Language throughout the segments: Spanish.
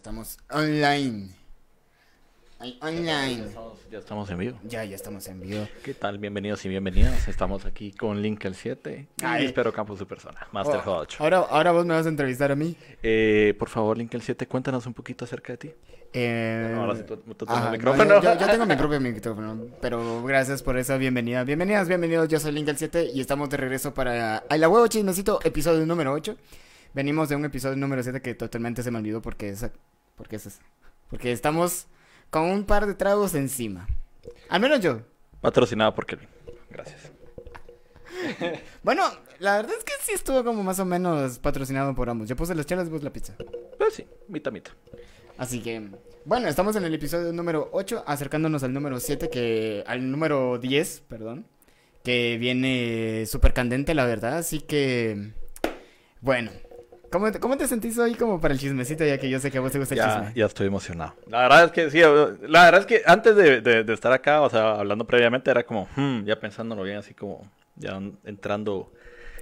Estamos online. Ay, online. Ya estamos en vivo. Ya, ya estamos en vivo. ¿Qué tal? Bienvenidos y bienvenidas. Estamos aquí con Link el 7 y espero Campos su persona, Master Oh, 8. ahora, ahora vos me vas a entrevistar a mí. Eh, por favor, Link el 7, cuéntanos un poquito acerca de ti. Eh, Ahora sí, tú, tú tienes ajá, el no, micrófono. yo, yo tengo mi propio micrófono, pero gracias por esa bienvenida. Bienvenidas, bienvenidos. Yo soy Link el 7 y estamos de regreso para Ay la huevo chismecito, episodio número 8. Venimos de un episodio número 7 que totalmente se me olvidó porque es, porque es, porque estamos con un par de tragos encima. Al menos yo. Patrocinado por Kelvin. Gracias. Bueno, la verdad es que sí estuvo como más o menos patrocinado por ambos. Yo puse las chelas y vos la pizza. Pues sí, mitad, mitad. Así que, bueno, estamos en el episodio número 8, acercándonos al número 7, que, al número 10, perdón, que viene súper candente, la verdad. Así que, bueno, ¿cómo te, cómo te sentís hoy como para el chismecito, ya que yo sé que a vos te gusta el chisme? ya estoy emocionado. La verdad es que sí, la verdad es que antes de, de- de estar acá, o sea, hablando previamente, era como, hmm, ya pensándolo bien, así como, ya entrando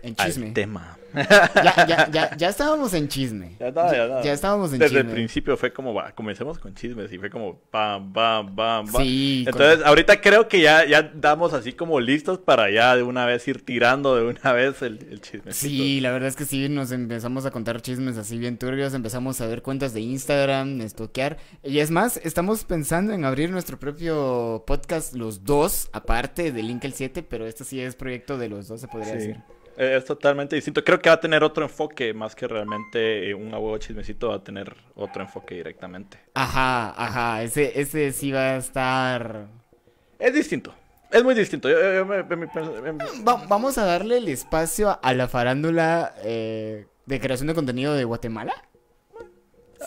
En al chisme. tema. Ya, ya, ya, ya estábamos en chisme. Ya estaba, ya estaba. Ya estábamos en Desde el chisme. principio fue como, va, comencemos con chismes y fue como, pam, pam, pam, pam. Sí, con- Entonces, ahorita creo que ya, ya damos así como listos para ya de una vez ir tirando de una vez el, el chisme. Sí, la verdad es que sí, nos empezamos a contar chismes así bien turbios, empezamos a ver cuentas de Instagram, estoquear. Y es más, estamos pensando en abrir nuestro propio podcast los dos, aparte de Link el 7, pero esto sí es proyecto de los dos, se podría Sí. decir. Eh, Es totalmente distinto. Creo que va a tener otro enfoque, más que realmente eh, un huevo chismecito, va a tener otro enfoque directamente. Ajá, ajá, ese, ese sí va a estar... Es distinto. Es muy distinto. Yo- yo- yo me- me- me- me- Va- vamos a darle el espacio a la farándula eh, de creación de contenido de Guatemala.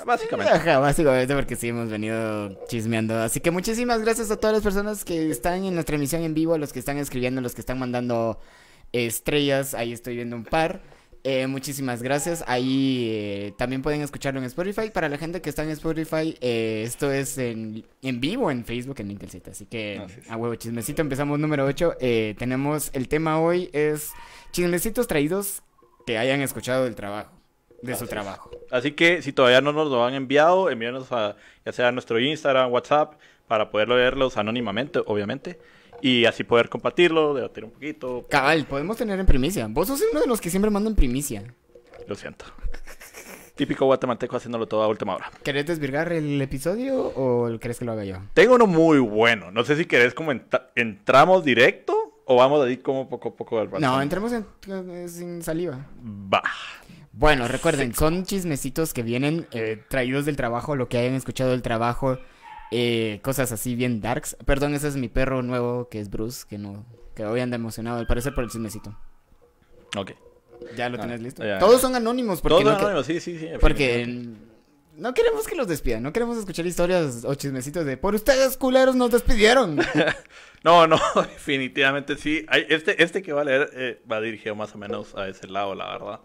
básicamente. Ajá, básicamente porque sí hemos venido chismeando. Así que muchísimas gracias a todas las personas que están en nuestra emisión en vivo, a los que están escribiendo, a los que están mandando estrellas. Ahí estoy viendo un par. Eh, muchísimas gracias. Ahí eh, también pueden escucharlo en Spotify. Para la gente que está en Spotify, eh, esto es en, en vivo en Facebook, en Linkelcita. Así que a huevo, chismecito. Empezamos número 8. tenemos el tema hoy es chismecitos traídos que hayan escuchado del trabajo, de su trabajo. Así que si todavía no nos lo han enviado, envíenos a ya sea a nuestro Instagram, WhatsApp, para poderlo leerlos anónimamente, obviamente. Y así poder compartirlo, debatir un poquito. Cabal, podemos tener en primicia. Vos sos uno de los que siempre mandan primicia. Lo siento. Típico guatemalteco haciéndolo todo a última hora. ¿Querés desvirgar el episodio o crees que lo haga yo? Tengo uno muy bueno. No sé si querés como entra- entramos directo o vamos a ir como poco a poco al No, entremos en- eh, sin saliva. Va. Bueno, recuerden, son chismecitos que vienen eh, traídos del trabajo, lo que hayan escuchado del trabajo, eh, cosas así bien darks. Perdón, ese es mi perro nuevo, que es Bruce, que no, que hoy anda emocionado, al parecer por el chismecito. Ok. ¿Ya lo Ah, tenés listo? ya. Todos son anónimos porque Todo no, que- anónimo, sí, sí, sí. porque no queremos que los despidan, no queremos escuchar historias o chismecitos de por ustedes culeros nos despidieron. No, no, definitivamente sí. Este, este que va a leer eh, va dirigido más o menos a ese lado, la verdad.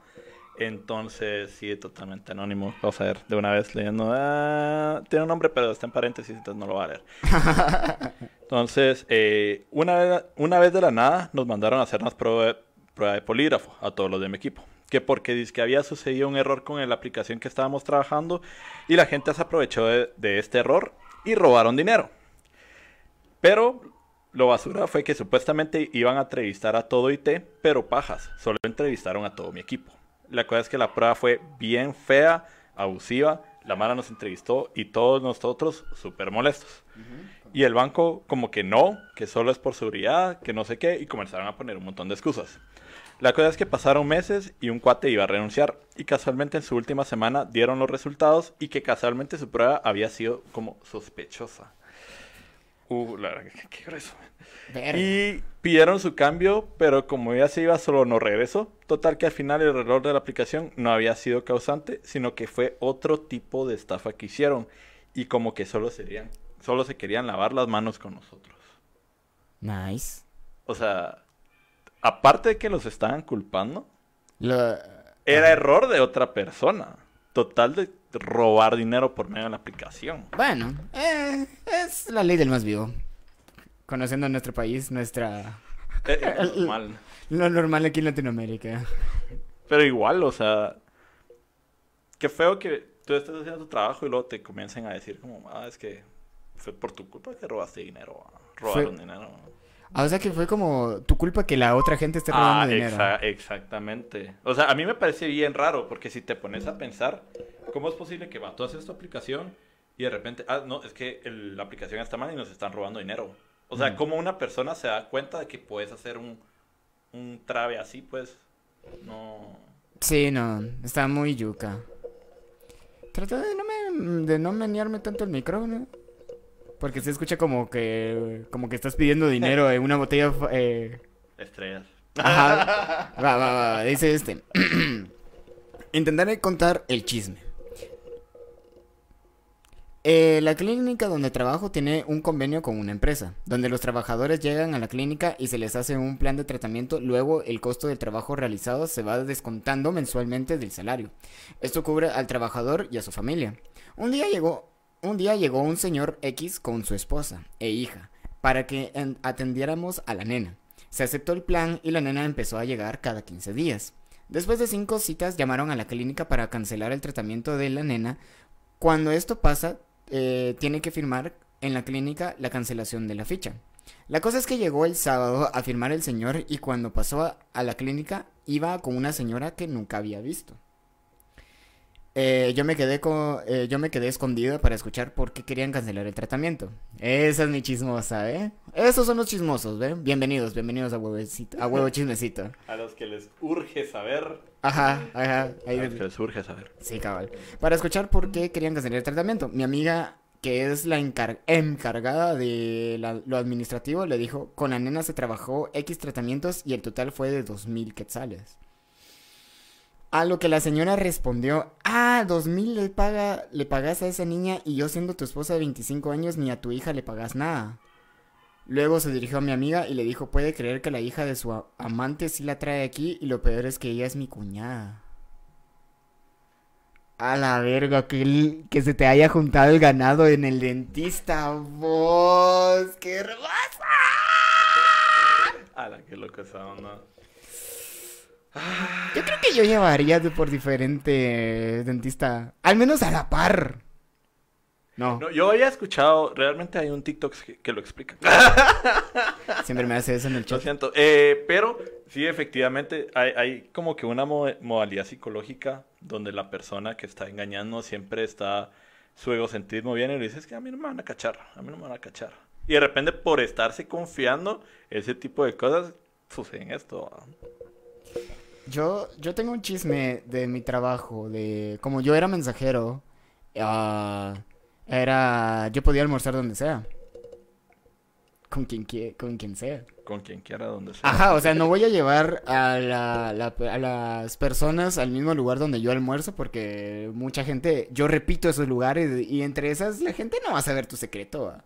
Entonces, sí, totalmente anónimo. Vamos a ver, de una vez leyendo. ah, tiene un nombre, pero está en paréntesis, entonces no lo va a leer. Entonces, eh, una, vez, una vez de la nada nos mandaron a hacernos prueba, de- prueba de polígrafo a todos los de mi equipo. Que porque dice que había sucedido un error con la aplicación que estábamos trabajando y la gente se aprovechó de, de este error y robaron dinero. Pero lo basura fue que supuestamente iban a entrevistar a todo IT, pero pajas, solo entrevistaron a todo mi equipo. La cosa es que la prueba fue bien fea, abusiva, la Mara nos entrevistó y todos nosotros súper molestos. Y el banco como que no, que solo es por seguridad, que no sé qué, y comenzaron a poner un montón de excusas. La cosa es que pasaron meses y un cuate iba a renunciar, y casualmente en su última semana dieron los resultados y que casualmente su prueba había sido como sospechosa. Uh, la verdad, qué grueso. Verga. Y pidieron su cambio, pero como ya se iba, solo no regresó. Total que al final el error de la aplicación no había sido causante, sino que fue otro tipo de estafa que hicieron. Y como que solo, serían, solo se querían lavar las manos con nosotros. Nice. O sea, aparte de que los estaban culpando, Lo- era error de otra persona. Total de robar dinero por medio de la aplicación. Bueno, eh, es la ley del más vivo. Conociendo nuestro país, nuestra... Eh, es normal. Lo normal aquí en Latinoamérica. Pero igual, o sea, qué feo que tú estás haciendo tu trabajo y luego te comienzan a decir como, ah, es que fue por tu culpa que robaste dinero, ah, robaron dinero. Ah, o sea que fue como tu culpa que la otra gente esté Ah, robando dinero. exa- exactamente. O sea, a mí me parece bien raro, porque si te pones a pensar, ¿cómo es posible que va, tú haces tu aplicación y de repente, ah, no, es que el- la aplicación está mal y nos están robando dinero? O sea, Mm. ¿cómo una persona se da cuenta de que puedes hacer un, un trave así? Pues, no... Sí, no, está muy yuca. Trata de no, me, de no menearme tanto el micrófono. Porque se escucha como que como que estás pidiendo dinero en una botella. Eh... Estrellas. Ajá. Va, va, va. Dice este. Intentaré contar el chisme. Eh, la clínica donde trabajo tiene un convenio con una empresa, donde los trabajadores llegan a la clínica y se les hace un plan de tratamiento, luego el costo del trabajo realizado se va descontando mensualmente del salario. Esto cubre al trabajador y a su familia. Un día llegó, un día llegó un señor X con su esposa e hija para que en- atendiéramos a la nena. Se aceptó el plan y la nena empezó a llegar cada 15 días. Después de cinco citas llamaron a la clínica para cancelar el tratamiento de la nena. Cuando esto pasa, eh, tiene que firmar en la clínica la cancelación de la ficha. La cosa es que llegó el sábado a firmar el señor y cuando pasó a la clínica iba con una señora que nunca había visto. Eh, yo me quedé con, eh, yo me quedé escondida para escuchar por qué querían cancelar el tratamiento. Esa es mi chismosa, ¿eh? Esos son los chismosos, ¿ven? Bienvenidos, bienvenidos a huevecito, a huevo chismecito. A los que les urge saber. Ajá, ajá. A ahí- los que les urge saber. Sí, cabal. Para escuchar por qué querían cancelar el tratamiento. Mi amiga, que es la encar- encargada de la- lo administrativo, le dijo, con la nena se trabajó X tratamientos y el total fue de 2.000 quetzales. A lo que la señora respondió, ah, 2.000 le, paga, le pagas a esa niña y yo siendo tu esposa de 25 años ni a tu hija le pagas nada. Luego se dirigió a mi amiga y le dijo, puede creer que la hija de su amante sí la trae aquí y lo peor es que ella es mi cuñada. A la verga, que, que se te haya juntado el ganado en el dentista, vos, qué hermosa. A la que loco esa onda. Yo creo que yo llevaría por diferente dentista, al menos a la par. No, No, yo había escuchado, realmente hay un TikTok que, que lo explica. siempre me hace eso en el Lo chat. siento. Eh, pero sí, efectivamente, hay, hay como que una mo- modalidad psicológica donde la persona que está engañando siempre está su egocentrismo viene y le dice, es que a mí no me van a cachar, a mí no me van a cachar. Y de repente por estarse confiando, ese tipo de cosas suceden esto. Yo, yo tengo un chisme de mi trabajo, de como yo era mensajero, ah, era, yo podía almorzar donde sea. Con quien, quie- con quien sea. Con quien quiera, donde sea. Ajá, o sea, no voy a llevar a, la- la- a las personas al mismo lugar donde yo almuerzo porque mucha gente, yo repito esos lugares y entre esas la gente no va a saber tu secreto. ¿va?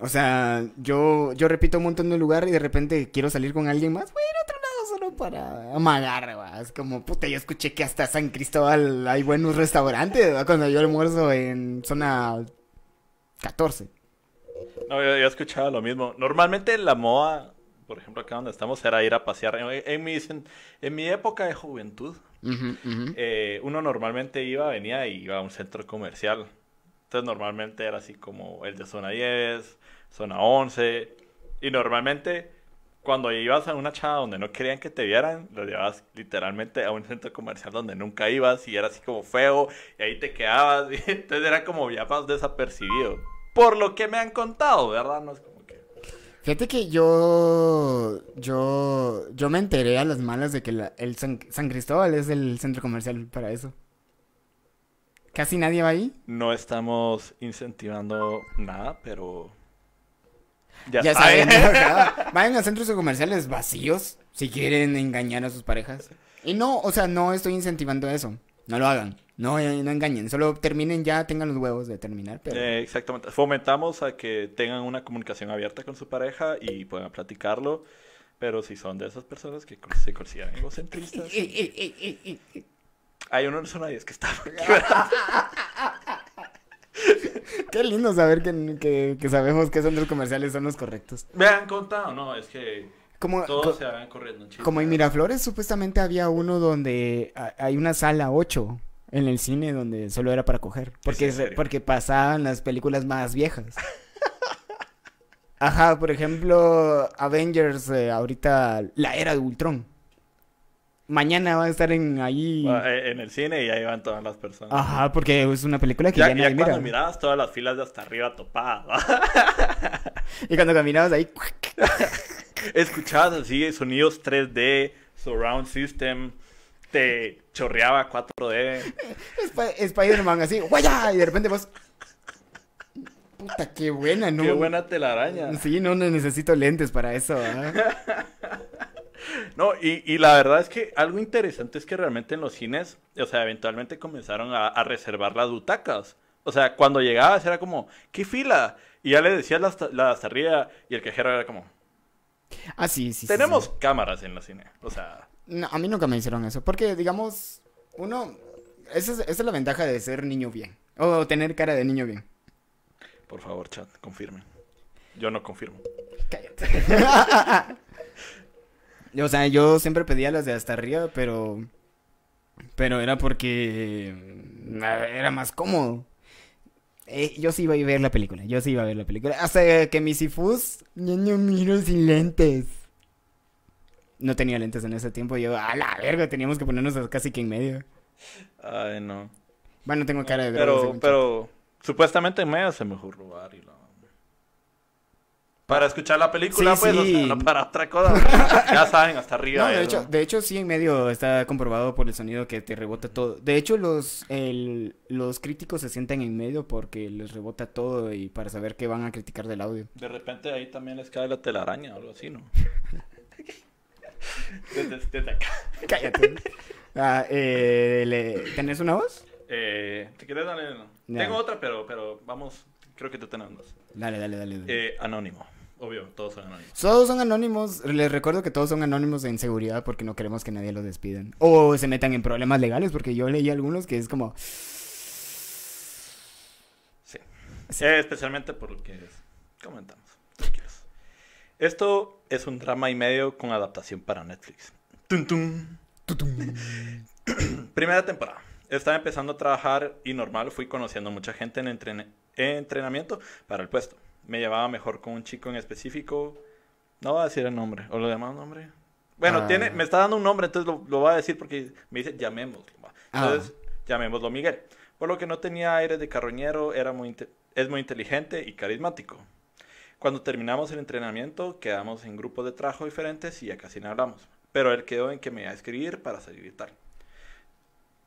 O sea, yo, yo repito un montón de lugares y de repente quiero salir con alguien más, voy a ir a otro lado solo para amagar, ¿va? Es como, puta, yo escuché que hasta San Cristóbal hay buenos restaurantes, ¿va? Cuando yo almuerzo en zona 14. No, yo, yo he escuchado lo mismo. Normalmente la moda, por ejemplo, acá donde estamos, era ir a pasear. En, en mi, en mi época de juventud, eh, uno normalmente iba, venía y iba a un centro comercial. Entonces normalmente era así como el de zona 10, zona 11. Y normalmente cuando ibas a una chava donde no querían que te vieran, lo llevabas literalmente a un centro comercial donde nunca ibas y era así como feo y ahí te quedabas. Entonces era como ya más desapercibido. Por lo que me han contado, ¿verdad? No es como que... Fíjate que yo, yo, yo me enteré a las malas de que la- el San, San Cristóbal es el centro comercial para eso. Casi nadie va ahí. No estamos incentivando nada, pero... Ya, Ya saben. ¿no? Vayan a centros comerciales vacíos si quieren engañar a sus parejas. Y no, o sea, no estoy incentivando eso. No lo hagan. No, eh, no engañen. Solo terminen ya, tengan los huevos de terminar. Pero... Eh, exactamente. Fomentamos a que tengan una comunicación abierta con su pareja y puedan platicarlo. Pero si son de esas personas que se consideran egocentristas, hay uno en zona 10 que está. Qué lindo saber que, que, que sabemos qué centros comerciales son los correctos. Me han contado, no, es que Como, Todos co- se van corriendo. en como en. Miraflores supuestamente había uno donde ha- hay una sala 8 en el cine donde solo era para coger. Porque, porque pasaban las películas más viejas. Ajá, por ejemplo, Avengers, eh, ahorita la era de Ultron. Mañana va a estar en ahí. Ah, eh, En el cine y ahí van todas las personas. Ajá, porque es una película que Ya, ya, ya nadie cuando mira. mirabas todas las filas de hasta arriba topadas. Y cuando caminabas ahí, Escuchabas así sonidos 3D, surround system, te chorreaba 4D. Sp- Spider-Man así, ¡guaya! Y de repente vos. Puta, qué buena, ¿no? Qué buena telaraña. Sí, no, no necesito lentes para eso. ¿ah? No, y, y la verdad es que algo interesante es que realmente en los cines, o sea, eventualmente comenzaron a, a reservar las butacas. O sea, cuando llegabas era como, ¿qué fila? Y ya le decías la, la hasta arriba y el cajero era como, Ah, sí, sí. sí, tenemos sí. cámaras en la cine. O sea, No, a mí nunca me hicieron eso. Porque, digamos, uno. Esa es, esa es la ventaja de ser niño bien. O tener cara de niño bien. por favor, chat, confirmen. Yo no confirmo. Cállate. o sea, yo siempre pedía las de hasta arriba, pero. Pero era porque. mm, Era más cómodo. Eh, yo sí iba a ver la película. Yo sí iba a ver la película. Hasta que mi sifus. Yo no miro sin lentes. No tenía lentes en ese tiempo. Yo, a la verga, teníamos que ponernos casi que en medio. Ay, no. Bueno, tengo cara de Pero, pero, supuestamente en medio se me ocurre robar y la... Para escuchar la película, Sí, pues, o sí. sea, no para otra cosa. ya saben, hasta arriba. No, de hecho, de hecho sí en medio está comprobado por el sonido que te rebota todo. De hecho los el- los críticos se sientan en medio porque les rebota todo y para saber qué van a criticar del audio. De repente ahí también les cae la telaraña o algo así, ¿no? desde, desde acá. Cállate. Ah, eh, le- ¿Tenés una voz? Eh, ¿Te quieres darle? No. Tengo otra, pero, pero vamos, creo que te tenemos dos. Dale, dale, dale. dale. Eh, anónimo. Obvio, todos son anónimos. Todos son anónimos. Les recuerdo que todos son anónimos en seguridad porque no queremos que nadie los despidan. O se metan en problemas legales porque yo leí algunos que es como... Sí. Eh, especialmente por lo que es- comentamos. Tranquilos. Esto es un drama y medio con adaptación para Netflix. Tum, tum. Primera temporada. Estaba empezando a trabajar y normal fui conociendo mucha gente en, entren- en entrenamiento para el puesto. Me llevaba mejor con un chico en específico. No voy a decir el nombre. ¿O lo llamamos nombre? Bueno, Ah. tiene, me está dando un nombre, entonces lo, lo voy a decir porque me dice llamémoslo. Ah. Entonces, llamémoslo Miguel. Por lo que no tenía aires de carroñero, era muy es muy inteligente y carismático. Cuando terminamos el entrenamiento, quedamos en grupos de trabajo diferentes y ya casi no hablamos. Pero él quedó en que me iba a escribir para salir y tal.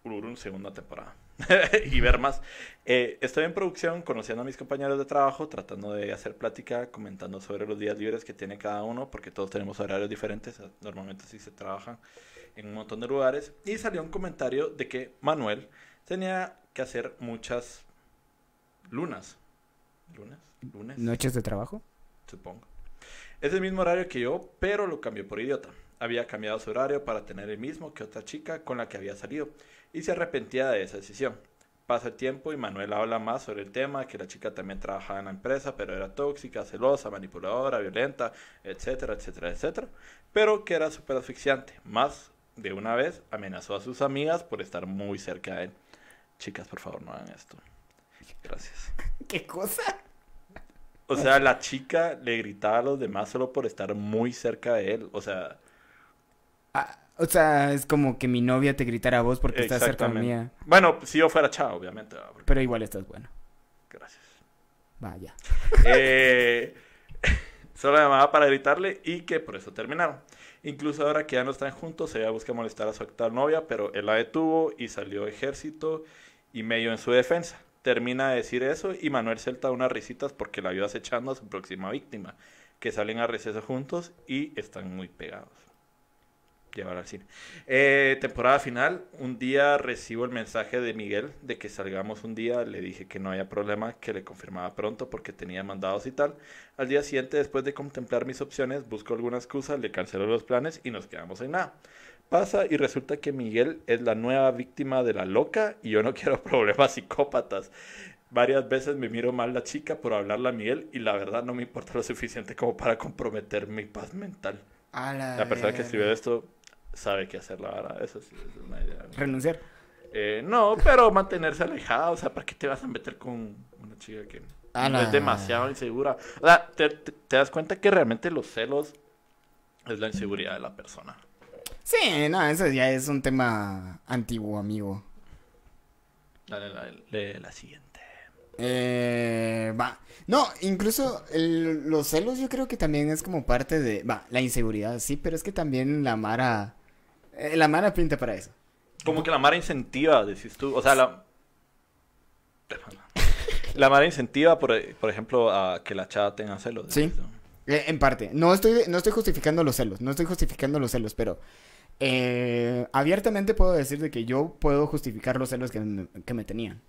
Ururun, segunda temporada. y ver más. Eh, estoy en producción, conociendo a mis compañeros de trabajo, tratando de hacer plática, comentando sobre los días libres que tiene cada uno, porque todos tenemos horarios diferentes. Normalmente sí se trabaja en un montón de lugares. Y salió un comentario de que Manuel tenía que hacer muchas lunas. ¿Lunas? ¿Lunes? ¿Noches de trabajo? supongo. Es el mismo horario que yo, pero lo cambió por idiota. Había cambiado su horario para tener el mismo que otra chica con la que había salido y se arrepentía de esa decisión. Pasa el tiempo y Manuel habla más sobre el tema, que la chica también trabajaba en la empresa, pero era tóxica, celosa, manipuladora, violenta, etcétera, etcétera, etcétera. Pero que era súper asfixiante. Más de una vez amenazó a sus amigas por estar muy cerca de él. Chicas, por favor, no hagan esto. Gracias. ¿Qué cosa? O sea, la chica le gritaba a los demás solo por estar muy cerca de él. O sea, Ah, o sea, es como que mi novia te gritara a vos porque estás cerca mía. Bueno, si yo fuera chavo, obviamente. Porque- Pero igual estás bueno. Gracias. Vaya. Eh, solo llamaba para gritarle y que por eso terminaron. Incluso ahora que ya no están juntos, ella busca molestar a su actual novia, pero él la detuvo y salió ejército y medio en su defensa. Termina de decir eso y Manuel suelta unas risitas porque la vio acechando a su próxima víctima, que salen a receso juntos y están muy pegados. Llevar al cine. Eh, temporada final, un día recibo el mensaje de Miguel de que salgamos un día, le dije que no había problema, que le confirmaba pronto porque tenía mandados y tal. Al día siguiente, después de contemplar mis opciones, busco alguna excusa, le cancelo los planes y nos quedamos en nada. Pasa y resulta que Miguel es la nueva víctima de la loca y yo no quiero problemas psicópatas. Varias veces me miro mal la chica por hablarle a Miguel y la verdad no me importa lo suficiente como para comprometer mi paz mental. La, La persona que escribió esto sabe qué hacer, la verdad. Eso sí es una idea. Renunciar. Eh, no, pero mantenerse alejado. O sea, ¿para qué te vas a meter con una chica que A no es demasiado insegura? O sea, te, te- te das cuenta que realmente los celos es la inseguridad de la persona. Sí, no, eso ya es un tema antiguo, amigo. Dale, dale, lee la siguiente. Eh, va. No, incluso el- los celos yo creo que también es como parte de... Va, la inseguridad, sí, pero es que también la Mara... eh, la Mara pinta para eso. Como que la Mara incentiva, decís tú. O sea, la. La Mara incentiva, por, por ejemplo, a que la chava tenga celos. Sí. tú. Eh, en parte. No estoy, no estoy justificando los celos, no estoy justificando los celos, pero... eh, abiertamente puedo decir de que yo puedo justificar los celos que me, que me tenían.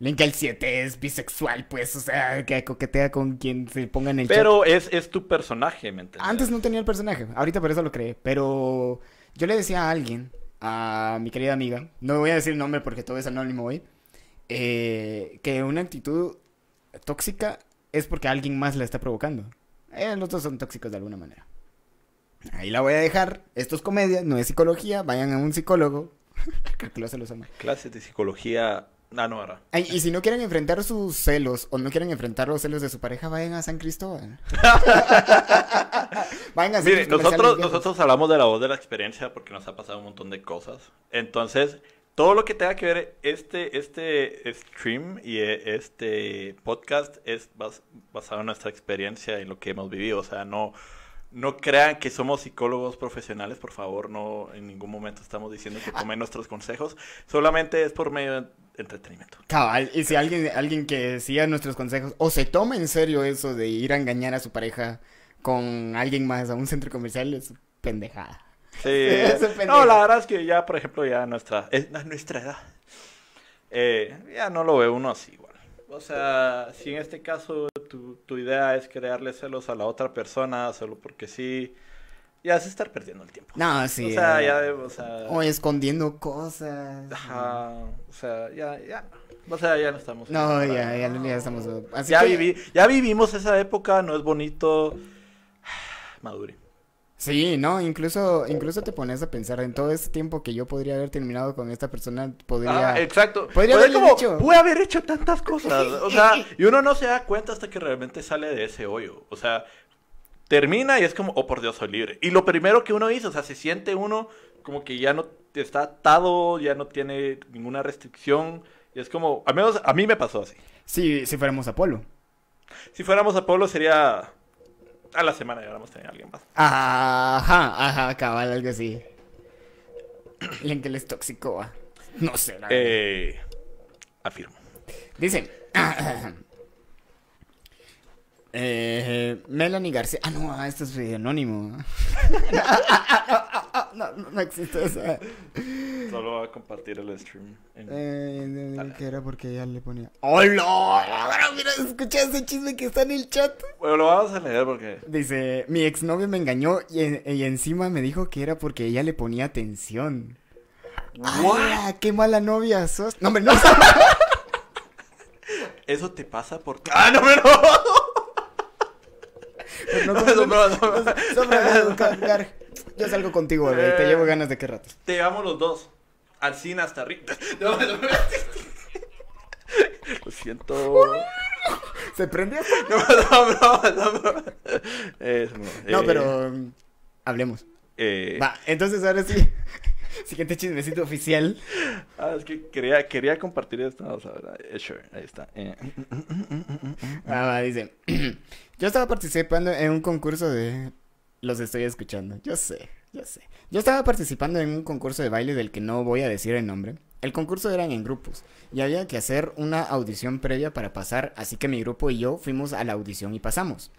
Link el 7 es bisexual, pues, o sea, que coquetea con quien se ponga en el chat. Pero es, es tu personaje, ¿me entiendes? Antes no tenía el personaje, ahorita por eso lo creé, pero yo le decía a alguien, a mi querida amiga, no voy a decir nombre porque todo es anónimo hoy, eh, que una actitud tóxica es porque alguien más la está provocando. Eh, los dos son tóxicos de alguna manera. Ahí la voy a dejar, esto es comedia, no es psicología, vayan a un psicólogo. Creo que lo se los ama. Clases de psicología. Ah, no, ahora. Ay, y si no quieren enfrentar sus celos o no quieren enfrentar los celos de su pareja, vayan a San Cristóbal. vayan a Mire, nosotros, nosotros hablamos de la voz de la experiencia porque nos ha pasado un montón de cosas. Entonces, todo lo que tenga que ver este, este stream y eh, este podcast es bas- basado en nuestra experiencia y lo que hemos vivido. O sea, no, no crean que somos psicólogos profesionales, por favor, no en ningún momento estamos diciendo que tomen nuestros consejos. Solamente es por medio de entretenimiento. Cabal, y si alguien, alguien que siga nuestros consejos o se toma en serio eso de ir a engañar a su pareja con alguien más a un centro comercial, es pendejada. Sí. Ese pendejo. no, la verdad es que ya, por ejemplo, ya nuestra, es- nuestra edad, eh, ya no lo ve uno así igual. O sea, si en este caso tu, tu idea es crearle celos a la otra persona solo porque sí, ya es estar perdiendo el tiempo. No, sí. o sea, eh, ya, o sea, O escondiendo cosas. ajá, o sea, ya, ya, o sea, ya no estamos. No, ya, ya, ya estamos. Así ya, que- viví, ya vivimos esa época, no es bonito. Madure. Sí, no, incluso, incluso te pones a pensar en todo ese tiempo que yo podría haber terminado con esta persona, podría... Ah, exacto. Podría Puede haberle como, dicho. pude haber hecho tantas cosas. O sea, y uno no se da cuenta hasta que realmente sale de ese hoyo. O sea, termina y es como, oh por Dios, soy libre. Y lo primero que uno hizo, o sea, se siente uno como que ya no está atado, ya no tiene ninguna restricción. Y es como, al menos a mí me pasó así. Sí, si fuéramos Apolo. Si fuéramos a Pueblo sería a la semana ya vamos a tener a alguien más. Ajá, ajá, cabal, algo así. Link él es tóxico, va. No sé, la verdad. Eh, afirmo. Dice. eh, Melanie García. Ah, no, ah, esto es anónimo. no, no, no existe esa. Solo voy a compartir el stream. en- Eh, que era porque ella le ponía. ¡Hola! Mira, escucha ese chisme que está en el chat. Bueno, lo vamos a leer porque... Dice: Mi exnovio me engañó y, en- y encima me dijo que era porque ella le ponía atención. ¡Hala! ¡Qué mala novia sos! No, hombre, no. Eso te pasa por... ¡Ah, no, pero... no, No, no, no, no, Yo salgo contigo, bebé. Te llevo ganas de qué rato. Te llevamos los dos. Al cine hasta arriba. Lo siento. ¿Se prendió? No, no, no, no, no. Eh, pero. mm, Hablemos. eh, Va, entonces ahora sí. Siguiente chismecito oficial. ah, es que quería, quería compartir esto. Vamos a ver. eh, sure, ahí está. Eh, Ah, va, dice. Yo estaba participando en un concurso de. Los estoy escuchando. Yo sé, yo sé. Yo estaba participando en un concurso de baile del que no voy a decir el nombre. El concurso eran en grupos y había que hacer una audición previa para pasar, así que mi grupo y yo fuimos a la audición y pasamos.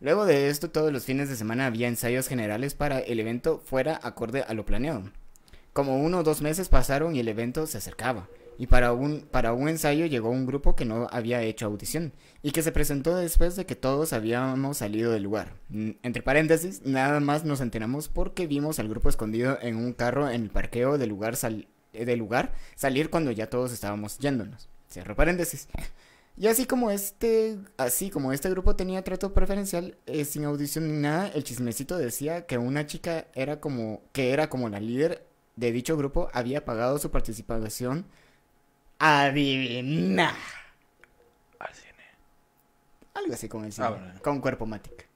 Luego de esto, todos los fines de semana había ensayos generales para el evento fuera acorde a lo planeado. Como uno o dos meses pasaron y el evento se acercaba. Y para un, para un ensayo llegó un grupo que no había hecho audición y que se presentó después de que todos habíamos salido del lugar. Entre paréntesis, nada más nos enteramos porque vimos al grupo escondido en un carro en el parqueo del lugar, sal- eh, del lugar salir cuando ya todos estábamos yéndonos. Cierro paréntesis. Y así como este, así como este grupo tenía trato preferencial, eh, sin audición ni nada, el chismecito decía que una chica era como, que era como la líder de dicho grupo, había pagado su participación. Adivina. Al cine. Algo así con el cine, Ah, bueno. con Cuerpo Matic.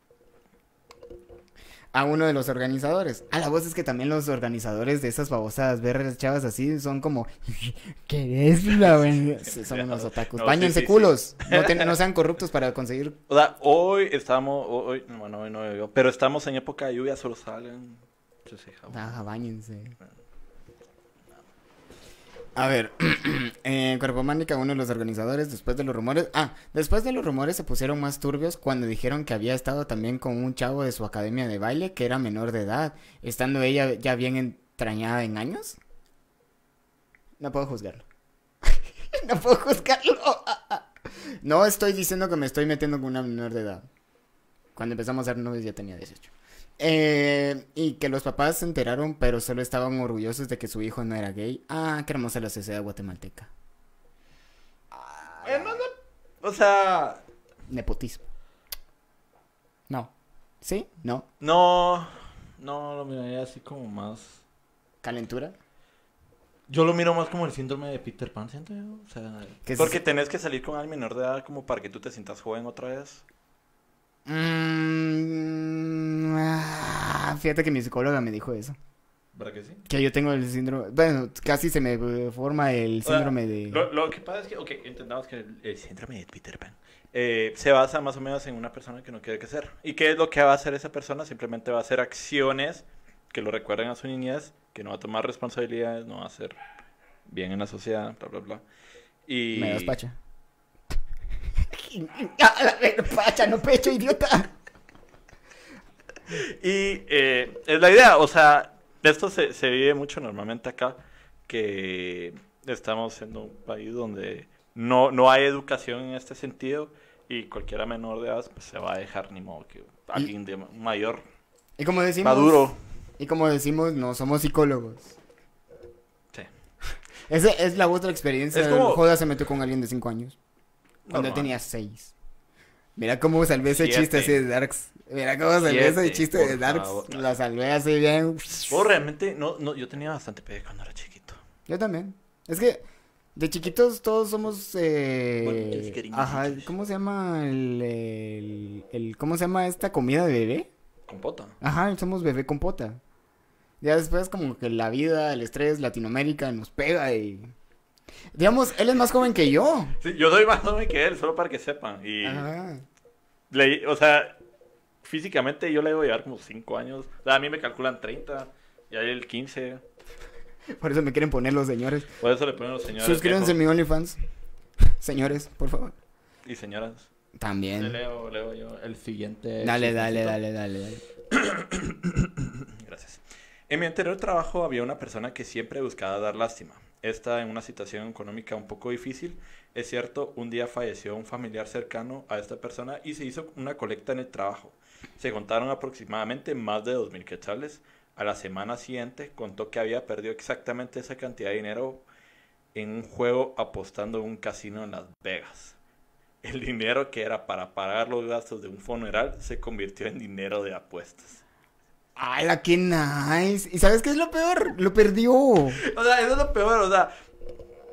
A uno de los organizadores. A la voz es que también los organizadores de esas babosadas verdes chavas así son como. ¿Querés la buena-?" Sí, Son unos otakus. No, Báñense sí, sí. culos. No, ten- no sean corruptos para conseguir. O sea, hoy estamos, hoy, bueno, hoy no pero estamos en época de lluvia, solo salen. yo sé, jabón. A ver, eh, Cuerpo Mánica, uno de los organizadores, después de los rumores. Ah, después de los rumores se pusieron más turbios cuando dijeron que había estado también con un chavo de su academia de baile que era menor de edad, estando ella ya bien entrañada en años. No puedo juzgarlo. no puedo juzgarlo. no estoy diciendo que me estoy metiendo con una menor de edad. Cuando empezamos a ser novios ya tenía 18. Eh, y que los papás se enteraron, pero solo estaban orgullosos de que su hijo no era gay. Ah, qué hermosa la sociedad guatemalteca. No- o sea, Nepotismo. No. ¿Sí? ¿No? no, no lo miraría así como más. ¿Calentura? Yo lo miro más como el síndrome de Peter Pan, siento yo. O sea, ¿Qué es porque eso? tenés que salir con alguien menor de edad como para que tú te sientas joven otra vez. Mm, ah, fíjate que mi psicóloga me dijo eso. ¿Verdad que sí? Que yo tengo el síndrome. Bueno, casi se me forma el sea, síndrome de. Lo, lo que pasa es que, ok, entendamos que el, el síndrome de Peter Pan eh, se basa más o menos en una persona que no quiere crecer. ¿Y qué es lo que va a hacer esa persona? Simplemente va a hacer acciones que lo recuerden a su niñez, que no va a tomar responsabilidades, no va a hacer bien en la sociedad, bla, bla, bla. Y... Me das pacha. No pecho, idiota. Y eh, es la idea, o sea, esto se, se vive mucho normalmente acá, que estamos en un país donde no, no hay educación en este sentido y cualquiera menor de edad pues, se va a dejar ni modo que alguien de mayor, Y como decimos. maduro. Y como decimos, no somos psicólogos. Sí. Esa es la otra experiencia. Es como- Joda se metió con alguien de 5 años. Cuando él tenía 6. Mira cómo salvé ese Siete. chiste así de Darks. Mira cómo salvé ese chiste de Darks. favor. La salvé así bien. Vos realmente, no, no, yo tenía bastante pegue cuando era chiquito. Yo también. Es que de chiquitos todos somos. Eh... Cariñosos. Ajá, ¿cómo se llama el, el, el- ¿Cómo se llama esta comida de bebé? Compota. Ajá, somos bebé con pota. Ya después como que la vida, el estrés, Latinoamérica nos pega y... Digamos, él es más joven que yo. Sí, yo soy más joven que él, solo para que sepan. Y, Ajá. le- o sea, físicamente yo le debo llevar como 5 años. O sea, a mí me calculan 30, y a él 15. Por eso me quieren poner los señores. Por eso le ponen los señores. Suscríbanse a mi OnlyFans. Señores, por favor. Y señoras. Le También. leo, leo yo el siguiente. Dale, dale, dale, dale, dale. Gracias. En mi anterior trabajo había una persona que siempre buscaba dar lástima. Esta en una situación económica un poco difícil. Es cierto, un día falleció un familiar cercano a esta persona y se hizo una colecta en el trabajo. Se contaron aproximadamente más de 2.000 quetzales. A la semana siguiente contó que había perdido exactamente esa cantidad de dinero en un juego apostando en un casino en Las Vegas. El dinero que era para pagar los gastos de un funeral se convirtió en dinero de apuestas. ¡Hala, qué nice! ¿Y sabes qué es lo peor? Lo perdió. O sea, eso es lo peor, o sea.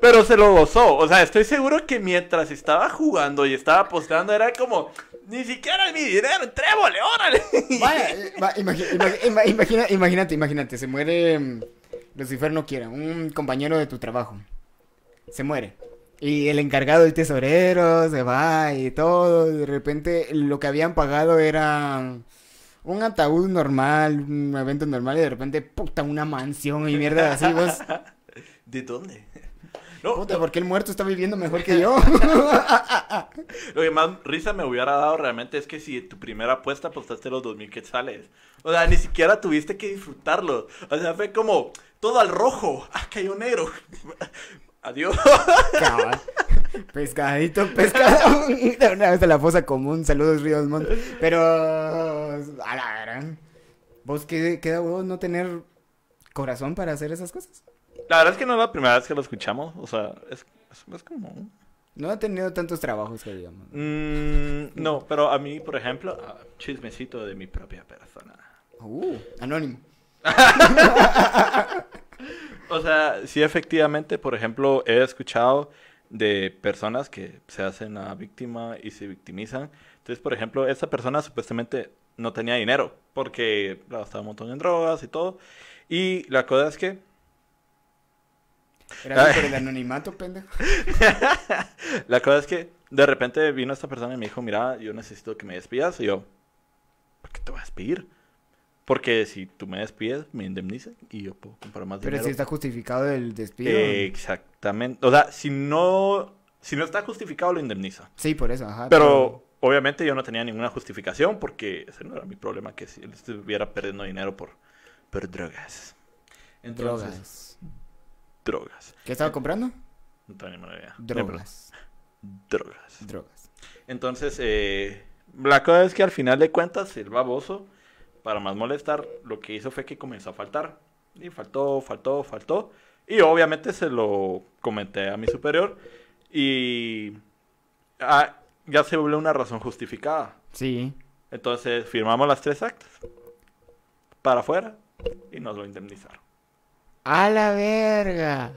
Pero se lo gozó. O sea, estoy seguro que mientras estaba jugando y estaba apostando, era como. Ni siquiera es mi dinero, trébole, órale. Vaya, eh, va, imagi- imagi- ima- imagina, imagínate, imagínate, se muere mm, Lucifer no quiera, un compañero de tu trabajo. Se muere. Y el encargado del tesorero se va y todo. y de repente lo que habían pagado era un ataúd normal, un evento normal. Y de repente, puta, una mansión y mierda así. Vos, ¿De dónde? No, puta, porque el muerto está viviendo mejor que yo. lo que más risa me hubiera dado realmente es que si tu primera apuesta apostaste los 2000 quetzales. O sea, ni siquiera tuviste que disfrutarlo. O sea, fue como todo al rojo. Ah, cayó negro. Adiós. Cabal. Pescadito, pescado. De una vez a la fosa común. Saludos, Ríos Montt. Pero. A la gran. ¿Vos qué queda vos no tener corazón para hacer esas cosas? La verdad es que no es la primera vez que lo escuchamos. O sea, es, es, es como. No ha tenido tantos trabajos que digamos. Mm, no, pero a mí, por ejemplo, ah, chismecito de mi propia persona. Uh, anónimo. O sea, sí, efectivamente, por ejemplo, he escuchado de personas que se hacen la víctima y se victimizan. Entonces, por ejemplo, esta persona supuestamente no tenía dinero porque gastaba un montón en drogas y todo. Y la cosa es que Era por el anonimato, pendejo. La cosa es que de repente vino esta persona y me dijo, mira, yo necesito que me despidas. Y yo, ¿por qué te voy a despedir? Porque si tú me despides, me indemnizan y yo puedo comprar más Pero dinero. si está justificado el despido. Exactamente. O sea, si no, si no está justificado, lo indemniza. Sí, por eso, ajá. Pero obviamente yo no tenía ninguna justificación porque ese no era mi problema, que si él estuviera perdiendo dinero por, por drogas. Entonces, Drogas. drogas. ¿Qué estaba comprando? No tengo ni idea. Drogas. Drogas. Drogas. Entonces, eh, la cosa es que al final de cuentas, el baboso, para más molestar, lo que hizo fue que comenzó a faltar. Y faltó, faltó, faltó. Y obviamente se lo comenté a mi superior. Y ah, ya se volvió una razón justificada. Sí. Entonces firmamos las tres actas. Para afuera. Y nos lo indemnizaron. ¡A la verga!